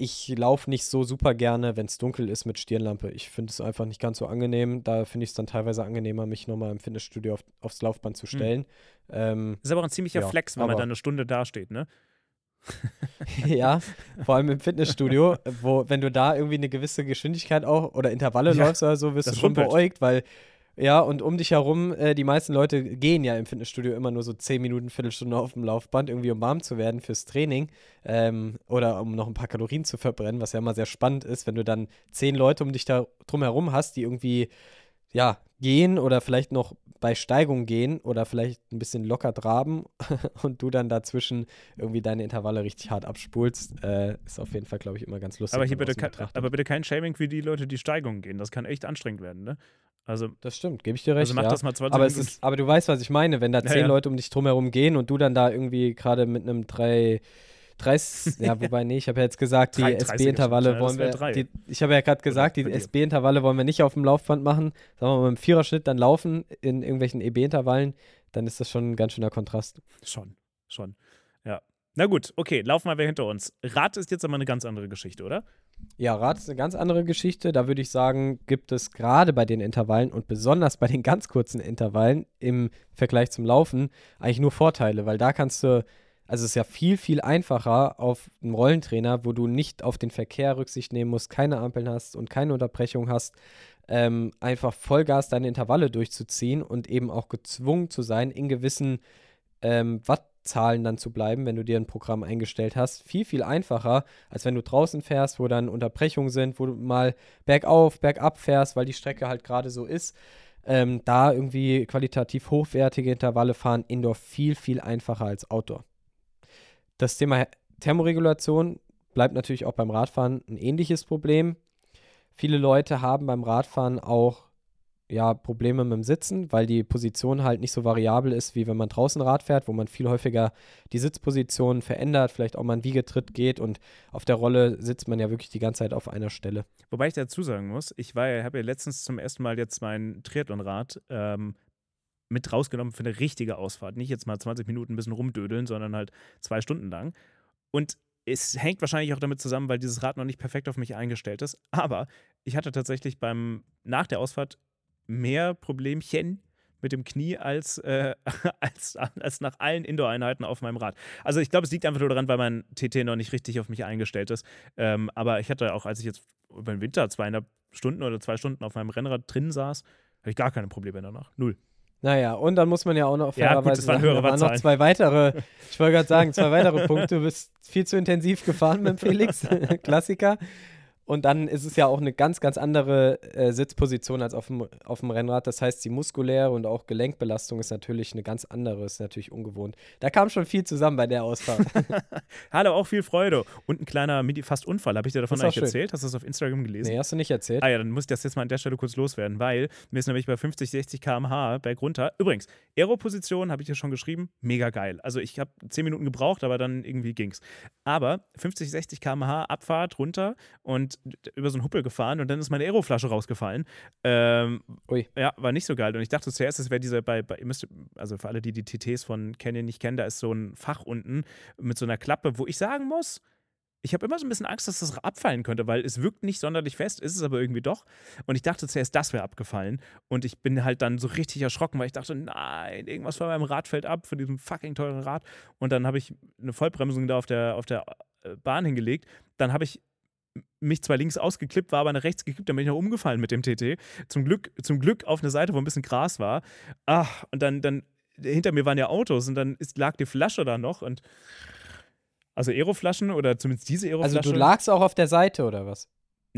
Speaker 1: ich laufe nicht so super gerne, wenn es dunkel ist mit Stirnlampe. Ich finde es einfach nicht ganz so angenehm. Da finde ich es dann teilweise angenehmer, mich nochmal im Fitnessstudio auf, aufs Laufband zu hm. stellen. Mhm. Ähm,
Speaker 2: ist aber auch ein ziemlicher ja, Flex, wenn man da eine Stunde dasteht, ne? [laughs]
Speaker 1: ja, vor allem im Fitnessstudio, wo, wenn du da irgendwie eine gewisse Geschwindigkeit auch oder Intervalle [laughs] ja, läufst oder so, wirst du schon beäugt, weil ja, und um dich herum, äh, die meisten Leute gehen ja im Fitnessstudio immer nur so 10 Minuten, Viertelstunde auf dem Laufband, irgendwie um warm zu werden fürs Training ähm, oder um noch ein paar Kalorien zu verbrennen, was ja immer sehr spannend ist, wenn du dann 10 Leute um dich da drum herum hast, die irgendwie, ja, gehen oder vielleicht noch bei Steigung gehen oder vielleicht ein bisschen locker traben [laughs] und du dann dazwischen irgendwie deine Intervalle richtig hart abspulst, äh, ist auf jeden Fall, glaube ich, immer ganz lustig.
Speaker 2: Aber, hier bitte, aber bitte kein Shaming für die Leute, die Steigungen gehen. Das kann echt anstrengend werden, ne?
Speaker 1: Also, das stimmt, gebe ich dir recht.
Speaker 2: Also mach
Speaker 1: ja.
Speaker 2: das mal 20
Speaker 1: aber, es ist, aber du weißt, was ich meine, wenn da zehn ja, ja. Leute um dich drumherum gehen und du dann da irgendwie gerade mit einem 3. 30, [laughs] ja, wobei, nee, ich habe ja jetzt gesagt, die SB-Intervalle wollen wir. Die, ich habe ja gerade gesagt, die SB-Intervalle wollen wir nicht auf dem Laufband machen. Sagen wir mal im Viererschnitt dann laufen in irgendwelchen EB-Intervallen, dann ist das schon ein ganz schöner Kontrast.
Speaker 2: Schon, schon. Na gut, okay, laufen wir hinter uns. Rad ist jetzt aber eine ganz andere Geschichte, oder?
Speaker 1: Ja, Rad ist eine ganz andere Geschichte. Da würde ich sagen, gibt es gerade bei den Intervallen und besonders bei den ganz kurzen Intervallen im Vergleich zum Laufen eigentlich nur Vorteile, weil da kannst du, also es ist ja viel, viel einfacher auf einem Rollentrainer, wo du nicht auf den Verkehr Rücksicht nehmen musst, keine Ampeln hast und keine Unterbrechung hast, ähm, einfach Vollgas deine Intervalle durchzuziehen und eben auch gezwungen zu sein, in gewissen ähm, Watt Zahlen dann zu bleiben, wenn du dir ein Programm eingestellt hast. Viel, viel einfacher, als wenn du draußen fährst, wo dann Unterbrechungen sind, wo du mal bergauf, bergab fährst, weil die Strecke halt gerade so ist. Ähm, da irgendwie qualitativ hochwertige Intervalle fahren, Indoor viel, viel einfacher als Outdoor. Das Thema Thermoregulation bleibt natürlich auch beim Radfahren ein ähnliches Problem. Viele Leute haben beim Radfahren auch ja, Probleme mit dem Sitzen, weil die Position halt nicht so variabel ist, wie wenn man draußen Rad fährt, wo man viel häufiger die Sitzposition verändert, vielleicht auch mal einen Wiegetritt geht und auf der Rolle sitzt man ja wirklich die ganze Zeit auf einer Stelle.
Speaker 2: Wobei ich dazu sagen muss, ich war ja, habe ja letztens zum ersten Mal jetzt mein Triathlonrad ähm, mit rausgenommen für eine richtige Ausfahrt. Nicht jetzt mal 20 Minuten ein bisschen rumdödeln, sondern halt zwei Stunden lang. Und es hängt wahrscheinlich auch damit zusammen, weil dieses Rad noch nicht perfekt auf mich eingestellt ist. Aber ich hatte tatsächlich beim nach der Ausfahrt mehr Problemchen mit dem Knie als, äh, [laughs] als, als nach allen Indoor-Einheiten auf meinem Rad. Also ich glaube, es liegt einfach nur daran, weil mein TT noch nicht richtig auf mich eingestellt ist. Ähm, aber ich hatte auch, als ich jetzt über den Winter zweieinhalb Stunden oder zwei Stunden auf meinem Rennrad drin saß, hatte ich gar keine Probleme danach. Null.
Speaker 1: Naja, und dann muss man ja auch noch
Speaker 2: ja, gut, waren,
Speaker 1: noch zwei weitere, ich wollte gerade sagen, zwei weitere Punkte. Du bist viel zu intensiv gefahren mit dem Felix, [laughs] Klassiker. Und dann ist es ja auch eine ganz, ganz andere äh, Sitzposition als auf dem, auf dem Rennrad. Das heißt, die muskuläre und auch Gelenkbelastung ist natürlich eine ganz andere, ist natürlich ungewohnt. Da kam schon viel zusammen bei der Ausfahrt. [laughs] [laughs]
Speaker 2: Hallo, auch viel Freude. Und ein kleiner fast Unfall. Habe ich dir davon eigentlich erzählt? Hast du das auf Instagram gelesen?
Speaker 1: Nee, hast du nicht erzählt.
Speaker 2: Ah ja, dann muss ich das jetzt mal an der Stelle kurz loswerden, weil mir ist nämlich bei 50, 60 km/h berg runter. Übrigens, Aero-Position habe ich dir schon geschrieben, mega geil. Also ich habe 10 Minuten gebraucht, aber dann irgendwie ging's. Aber 50, 60 km/h Abfahrt runter und über so einen Huppel gefahren und dann ist meine Aeroflasche rausgefallen. Ähm, Ui. Ja, war nicht so geil. Und ich dachte zuerst, es wäre diese bei, bei, ihr müsst, also für alle, die die TTs von Canyon nicht kennen, da ist so ein Fach unten mit so einer Klappe, wo ich sagen muss, ich habe immer so ein bisschen Angst, dass das abfallen könnte, weil es wirkt nicht sonderlich fest, ist es aber irgendwie doch. Und ich dachte zuerst, das wäre abgefallen. Und ich bin halt dann so richtig erschrocken, weil ich dachte, nein, irgendwas von meinem Rad fällt ab, von diesem fucking teuren Rad. Und dann habe ich eine Vollbremsung da auf der, auf der äh, Bahn hingelegt. Dann habe ich mich zwar links ausgeklippt, war aber nach rechts gekippt, dann bin ich noch umgefallen mit dem TT. Zum Glück, zum Glück auf eine Seite, wo ein bisschen Gras war. Ach, und dann, dann hinter mir waren ja Autos und dann ist, lag die Flasche da noch und also Aeroflaschen oder zumindest diese Aeroflasche.
Speaker 1: Also du lagst auch auf der Seite oder was?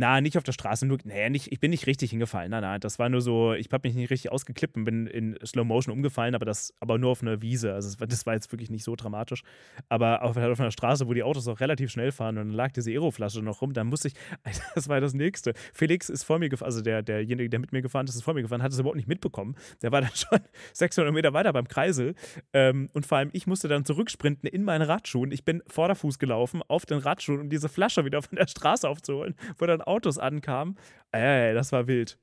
Speaker 2: Na, nicht auf der Straße, nur, naja, nicht, ich bin nicht richtig hingefallen. Nein, nein, das war nur so, ich habe mich nicht richtig ausgeklippt und bin in Slow Motion umgefallen, aber das, aber nur auf einer Wiese. Also das war, das war jetzt wirklich nicht so dramatisch. Aber auf, auf einer Straße, wo die Autos auch relativ schnell fahren und dann lag diese Aeroflasche noch rum, dann musste ich, [laughs] das war das nächste. Felix ist vor mir gefahren, also der, derjenige, der mit mir gefahren ist, ist vor mir gefahren, hat es überhaupt nicht mitbekommen. Der war dann [laughs] schon 600 Meter weiter beim Kreisel. Ähm, und vor allem, ich musste dann zurücksprinten in meine Radschuhen. Ich bin Vorderfuß gelaufen auf den Radschuhen, um diese Flasche wieder von der Straße aufzuholen, wo dann Autos ankamen. Ey, das war wild.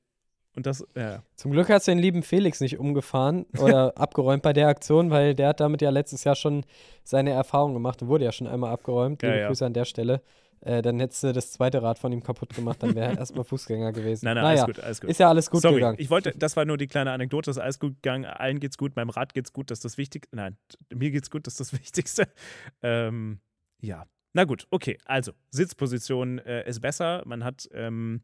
Speaker 2: Und das, ja.
Speaker 1: Zum Glück hast du den lieben Felix nicht umgefahren oder [laughs] abgeräumt bei der Aktion, weil der hat damit ja letztes Jahr schon seine Erfahrung gemacht und wurde ja schon einmal abgeräumt. Liebe ja, Grüße an der Stelle. Äh, dann hättest du das zweite Rad von ihm kaputt gemacht, dann wäre er erstmal [laughs] Fußgänger gewesen.
Speaker 2: Nein, nein, naja, alles gut, alles gut.
Speaker 1: Ist ja alles gut
Speaker 2: Sorry,
Speaker 1: gegangen.
Speaker 2: Ich wollte, das war nur die kleine Anekdote, ist alles gut gegangen, allen geht's gut, meinem Rad geht's gut, das ist das Wichtigste. Nein, mir geht's gut, das ist das Wichtigste. Ähm, ja, na gut, okay. Also, Sitzposition äh, ist besser. Man hat, ähm,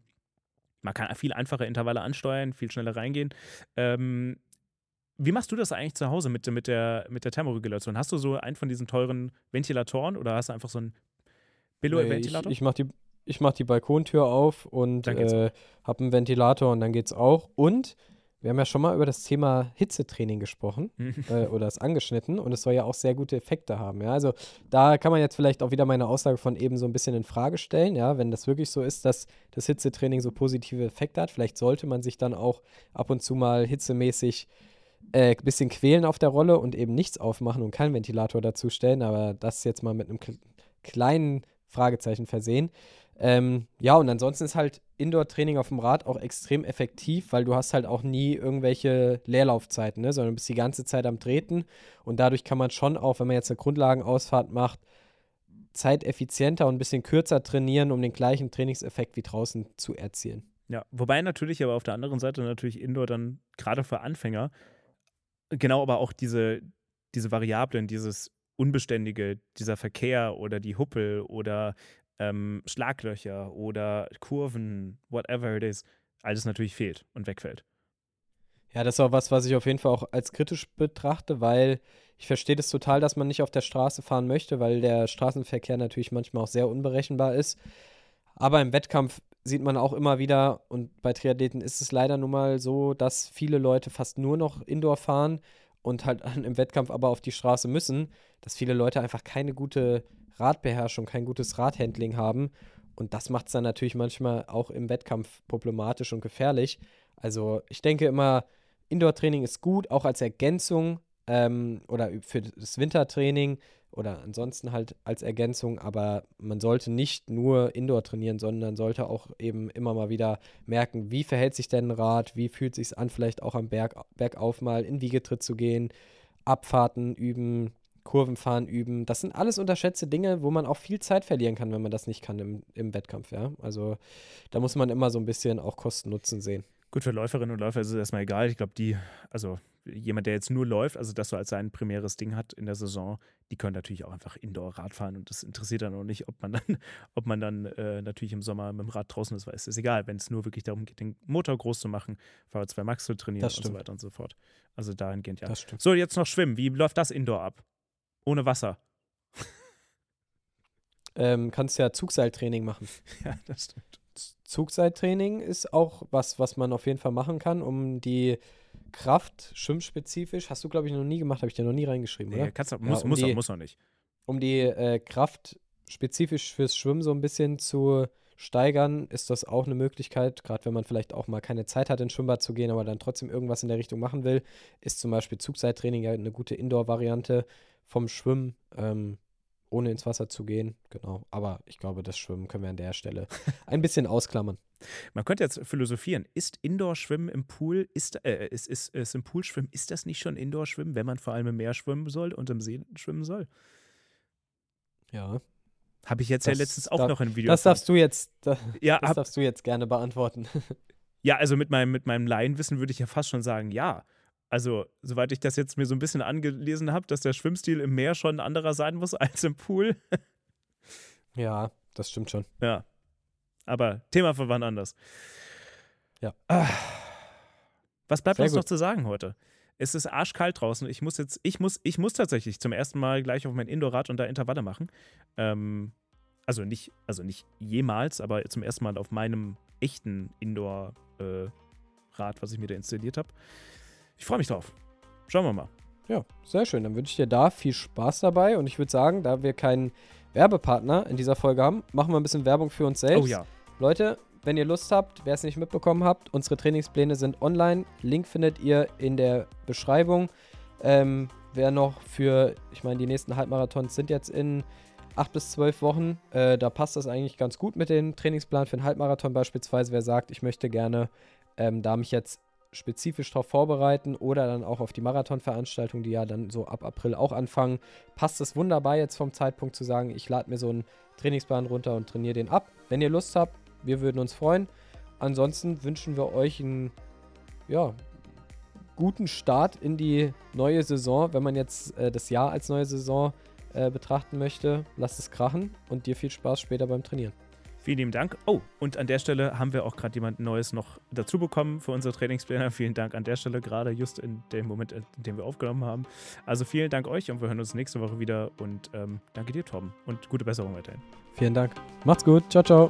Speaker 2: man kann viel einfacher Intervalle ansteuern, viel schneller reingehen. Ähm, wie machst du das eigentlich zu Hause mit, mit, der, mit der Thermoregulation? Hast du so einen von diesen teuren Ventilatoren oder hast du einfach so einen Billo-Ventilator?
Speaker 1: Nee, ich, ich mache die, mach die Balkontür auf und äh, habe einen Ventilator und dann geht's auch. Und wir haben ja schon mal über das Thema Hitzetraining gesprochen mhm. äh, oder es angeschnitten und es soll ja auch sehr gute Effekte haben. Ja? Also da kann man jetzt vielleicht auch wieder meine Aussage von eben so ein bisschen in Frage stellen. Ja? Wenn das wirklich so ist, dass das Hitzetraining so positive Effekte hat, vielleicht sollte man sich dann auch ab und zu mal hitzemäßig ein äh, bisschen quälen auf der Rolle und eben nichts aufmachen und keinen Ventilator dazu stellen. Aber das jetzt mal mit einem kleinen Fragezeichen versehen. Ähm, ja, und ansonsten ist halt Indoor-Training auf dem Rad auch extrem effektiv, weil du hast halt auch nie irgendwelche Leerlaufzeiten, ne? sondern bist die ganze Zeit am Treten und dadurch kann man schon auch, wenn man jetzt eine Grundlagenausfahrt macht, zeiteffizienter und ein bisschen kürzer trainieren, um den gleichen Trainingseffekt wie draußen zu erzielen.
Speaker 2: Ja, wobei natürlich aber auf der anderen Seite natürlich Indoor dann gerade für Anfänger genau aber auch diese, diese Variablen, dieses Unbeständige, dieser Verkehr oder die Huppel oder ähm, Schlaglöcher oder Kurven, whatever it is, alles natürlich fehlt und wegfällt.
Speaker 1: Ja, das ist auch was, was ich auf jeden Fall auch als kritisch betrachte, weil Ich verstehe das total, dass man nicht auf der Straße fahren möchte, weil der Straßenverkehr natürlich manchmal auch sehr unberechenbar ist. Aber im Wettkampf sieht man auch immer wieder, und bei Triathleten ist es leider nun mal so, dass viele Leute fast nur noch Indoor fahren und halt [laughs] im Wettkampf aber auf die Straße müssen, dass viele Leute einfach keine gute Radbeherrschung, kein gutes Radhandling haben. Und das macht es dann natürlich manchmal auch im Wettkampf problematisch und gefährlich. Also ich denke immer, Indoor-Training ist gut, auch als Ergänzung ähm, oder für das Wintertraining oder ansonsten halt als Ergänzung, aber man sollte nicht nur Indoor trainieren, sondern sollte auch eben immer mal wieder merken, wie verhält sich denn ein Rad, wie fühlt sich an, vielleicht auch am Berg, Bergauf mal in Wiegetritt zu gehen, Abfahrten üben, Kurvenfahren üben. Das sind alles unterschätzte Dinge, wo man auch viel Zeit verlieren kann, wenn man das nicht kann im, im Wettkampf, ja. Also da muss man immer so ein bisschen auch Kosten-Nutzen sehen.
Speaker 2: Gut, für Läuferinnen und Läufer ist es erstmal egal. Ich glaube, die, also jemand, der jetzt nur läuft, also das so als sein primäres Ding hat in der Saison, die können natürlich auch einfach Indoor-Rad fahren und das interessiert dann auch nicht, ob man dann, [laughs] ob man dann äh, natürlich im Sommer mit dem Rad draußen ist, weil es ist egal, wenn es nur wirklich darum geht, den Motor groß zu machen, VO2 Max zu trainieren und so weiter und so fort. Also dahingehend ja. So, jetzt noch Schwimmen. Wie läuft das Indoor ab? Ohne Wasser. [laughs]
Speaker 1: Ähm, kannst ja Zugseiltraining machen. [laughs]
Speaker 2: Ja, das stimmt.
Speaker 1: Zugseiltraining ist auch was, was man auf jeden Fall machen kann, um die Kraft schwimmspezifisch, hast du glaube ich noch nie gemacht, habe ich dir noch nie reingeschrieben,
Speaker 2: nee,
Speaker 1: oder?
Speaker 2: Kannst du, muss, ja, um muss, die, auch, muss auch nicht.
Speaker 1: Um die äh, Kraft spezifisch fürs Schwimmen so ein bisschen zu steigern, ist das auch eine Möglichkeit, gerade wenn man vielleicht auch mal keine Zeit hat, ins Schwimmbad zu gehen, aber dann trotzdem irgendwas in der Richtung machen will, ist zum Beispiel Zugseiltraining ja eine gute Indoor-Variante vom Schwimmen. Ähm, ohne ins Wasser zu gehen. Genau. Aber ich glaube, das Schwimmen können wir an der Stelle [laughs] ein bisschen ausklammern.
Speaker 2: Man könnte jetzt philosophieren. Ist Indoor-Schwimmen im Pool, ist, äh, ist, ist, ist im Pool schwimmen, ist das nicht schon Indoor-Schwimmen, wenn man vor allem im Meer schwimmen soll und im See schwimmen soll?
Speaker 1: Ja.
Speaker 2: Habe ich jetzt das, ja letztens auch
Speaker 1: da,
Speaker 2: noch ein Video.
Speaker 1: Das darfst du jetzt, da, [laughs]
Speaker 2: ja,
Speaker 1: das darfst du jetzt gerne beantworten. [laughs]
Speaker 2: ja, also mit meinem, mit meinem Laienwissen würde ich ja fast schon sagen, ja. Also, soweit ich das jetzt mir so ein bisschen angelesen habe, dass der Schwimmstil im Meer schon ein anderer sein muss [laughs] als im Pool.
Speaker 1: ja, das stimmt schon.
Speaker 2: Ja. Aber Thema für wann anders.
Speaker 1: Ja.
Speaker 2: Ah. Was bleibt Sehr uns gut. noch zu sagen heute? Es ist arschkalt draußen. Ich muss jetzt, ich muss, ich muss tatsächlich zum ersten Mal gleich auf mein Indoor-Rad und da Intervalle machen. Ähm, also nicht, also nicht jemals, aber zum ersten Mal auf meinem echten Indoor-Rad, äh, was ich mir da installiert habe. Ich freue mich drauf. Schauen wir mal.
Speaker 1: Ja, sehr schön. Dann wünsche ich dir da viel Spaß dabei. Und ich würde sagen, da wir keinen Werbepartner in dieser Folge haben, machen wir ein bisschen Werbung für uns selbst.
Speaker 2: Oh ja.
Speaker 1: Leute, wenn ihr Lust habt, wer es nicht mitbekommen habt, unsere Trainingspläne sind online. Link findet ihr in der Beschreibung. Ähm, wer noch für, ich meine, die nächsten Halbmarathons sind jetzt in acht bis zwölf Wochen. Äh, da passt das eigentlich ganz gut mit dem Trainingsplan für einen Halbmarathon beispielsweise. Wer sagt, ich möchte gerne ähm, da mich jetzt spezifisch darauf vorbereiten oder dann auch auf die Marathonveranstaltung, die ja dann so ab April auch anfangen, passt es wunderbar jetzt vom Zeitpunkt zu sagen, ich lade mir so einen Trainingsplan runter und trainiere den ab. Wenn ihr Lust habt, wir würden uns freuen. Ansonsten wünschen wir euch einen ja, guten Start in die neue Saison. Wenn man jetzt äh, das Jahr als neue Saison äh, betrachten möchte, lasst es krachen und dir viel Spaß später beim Trainieren.
Speaker 2: Vielen lieben Dank. Oh, und an der Stelle haben wir auch gerade jemand Neues noch dazu bekommen für unsere Trainingspläne. [laughs] Vielen Dank an der Stelle, gerade just in dem Moment, in dem wir aufgenommen haben. Also vielen Dank euch und wir hören uns nächste Woche wieder. Und ähm, danke dir, Torben. Und gute Besserung weiterhin.
Speaker 1: Vielen Dank. Macht's gut. Ciao, ciao.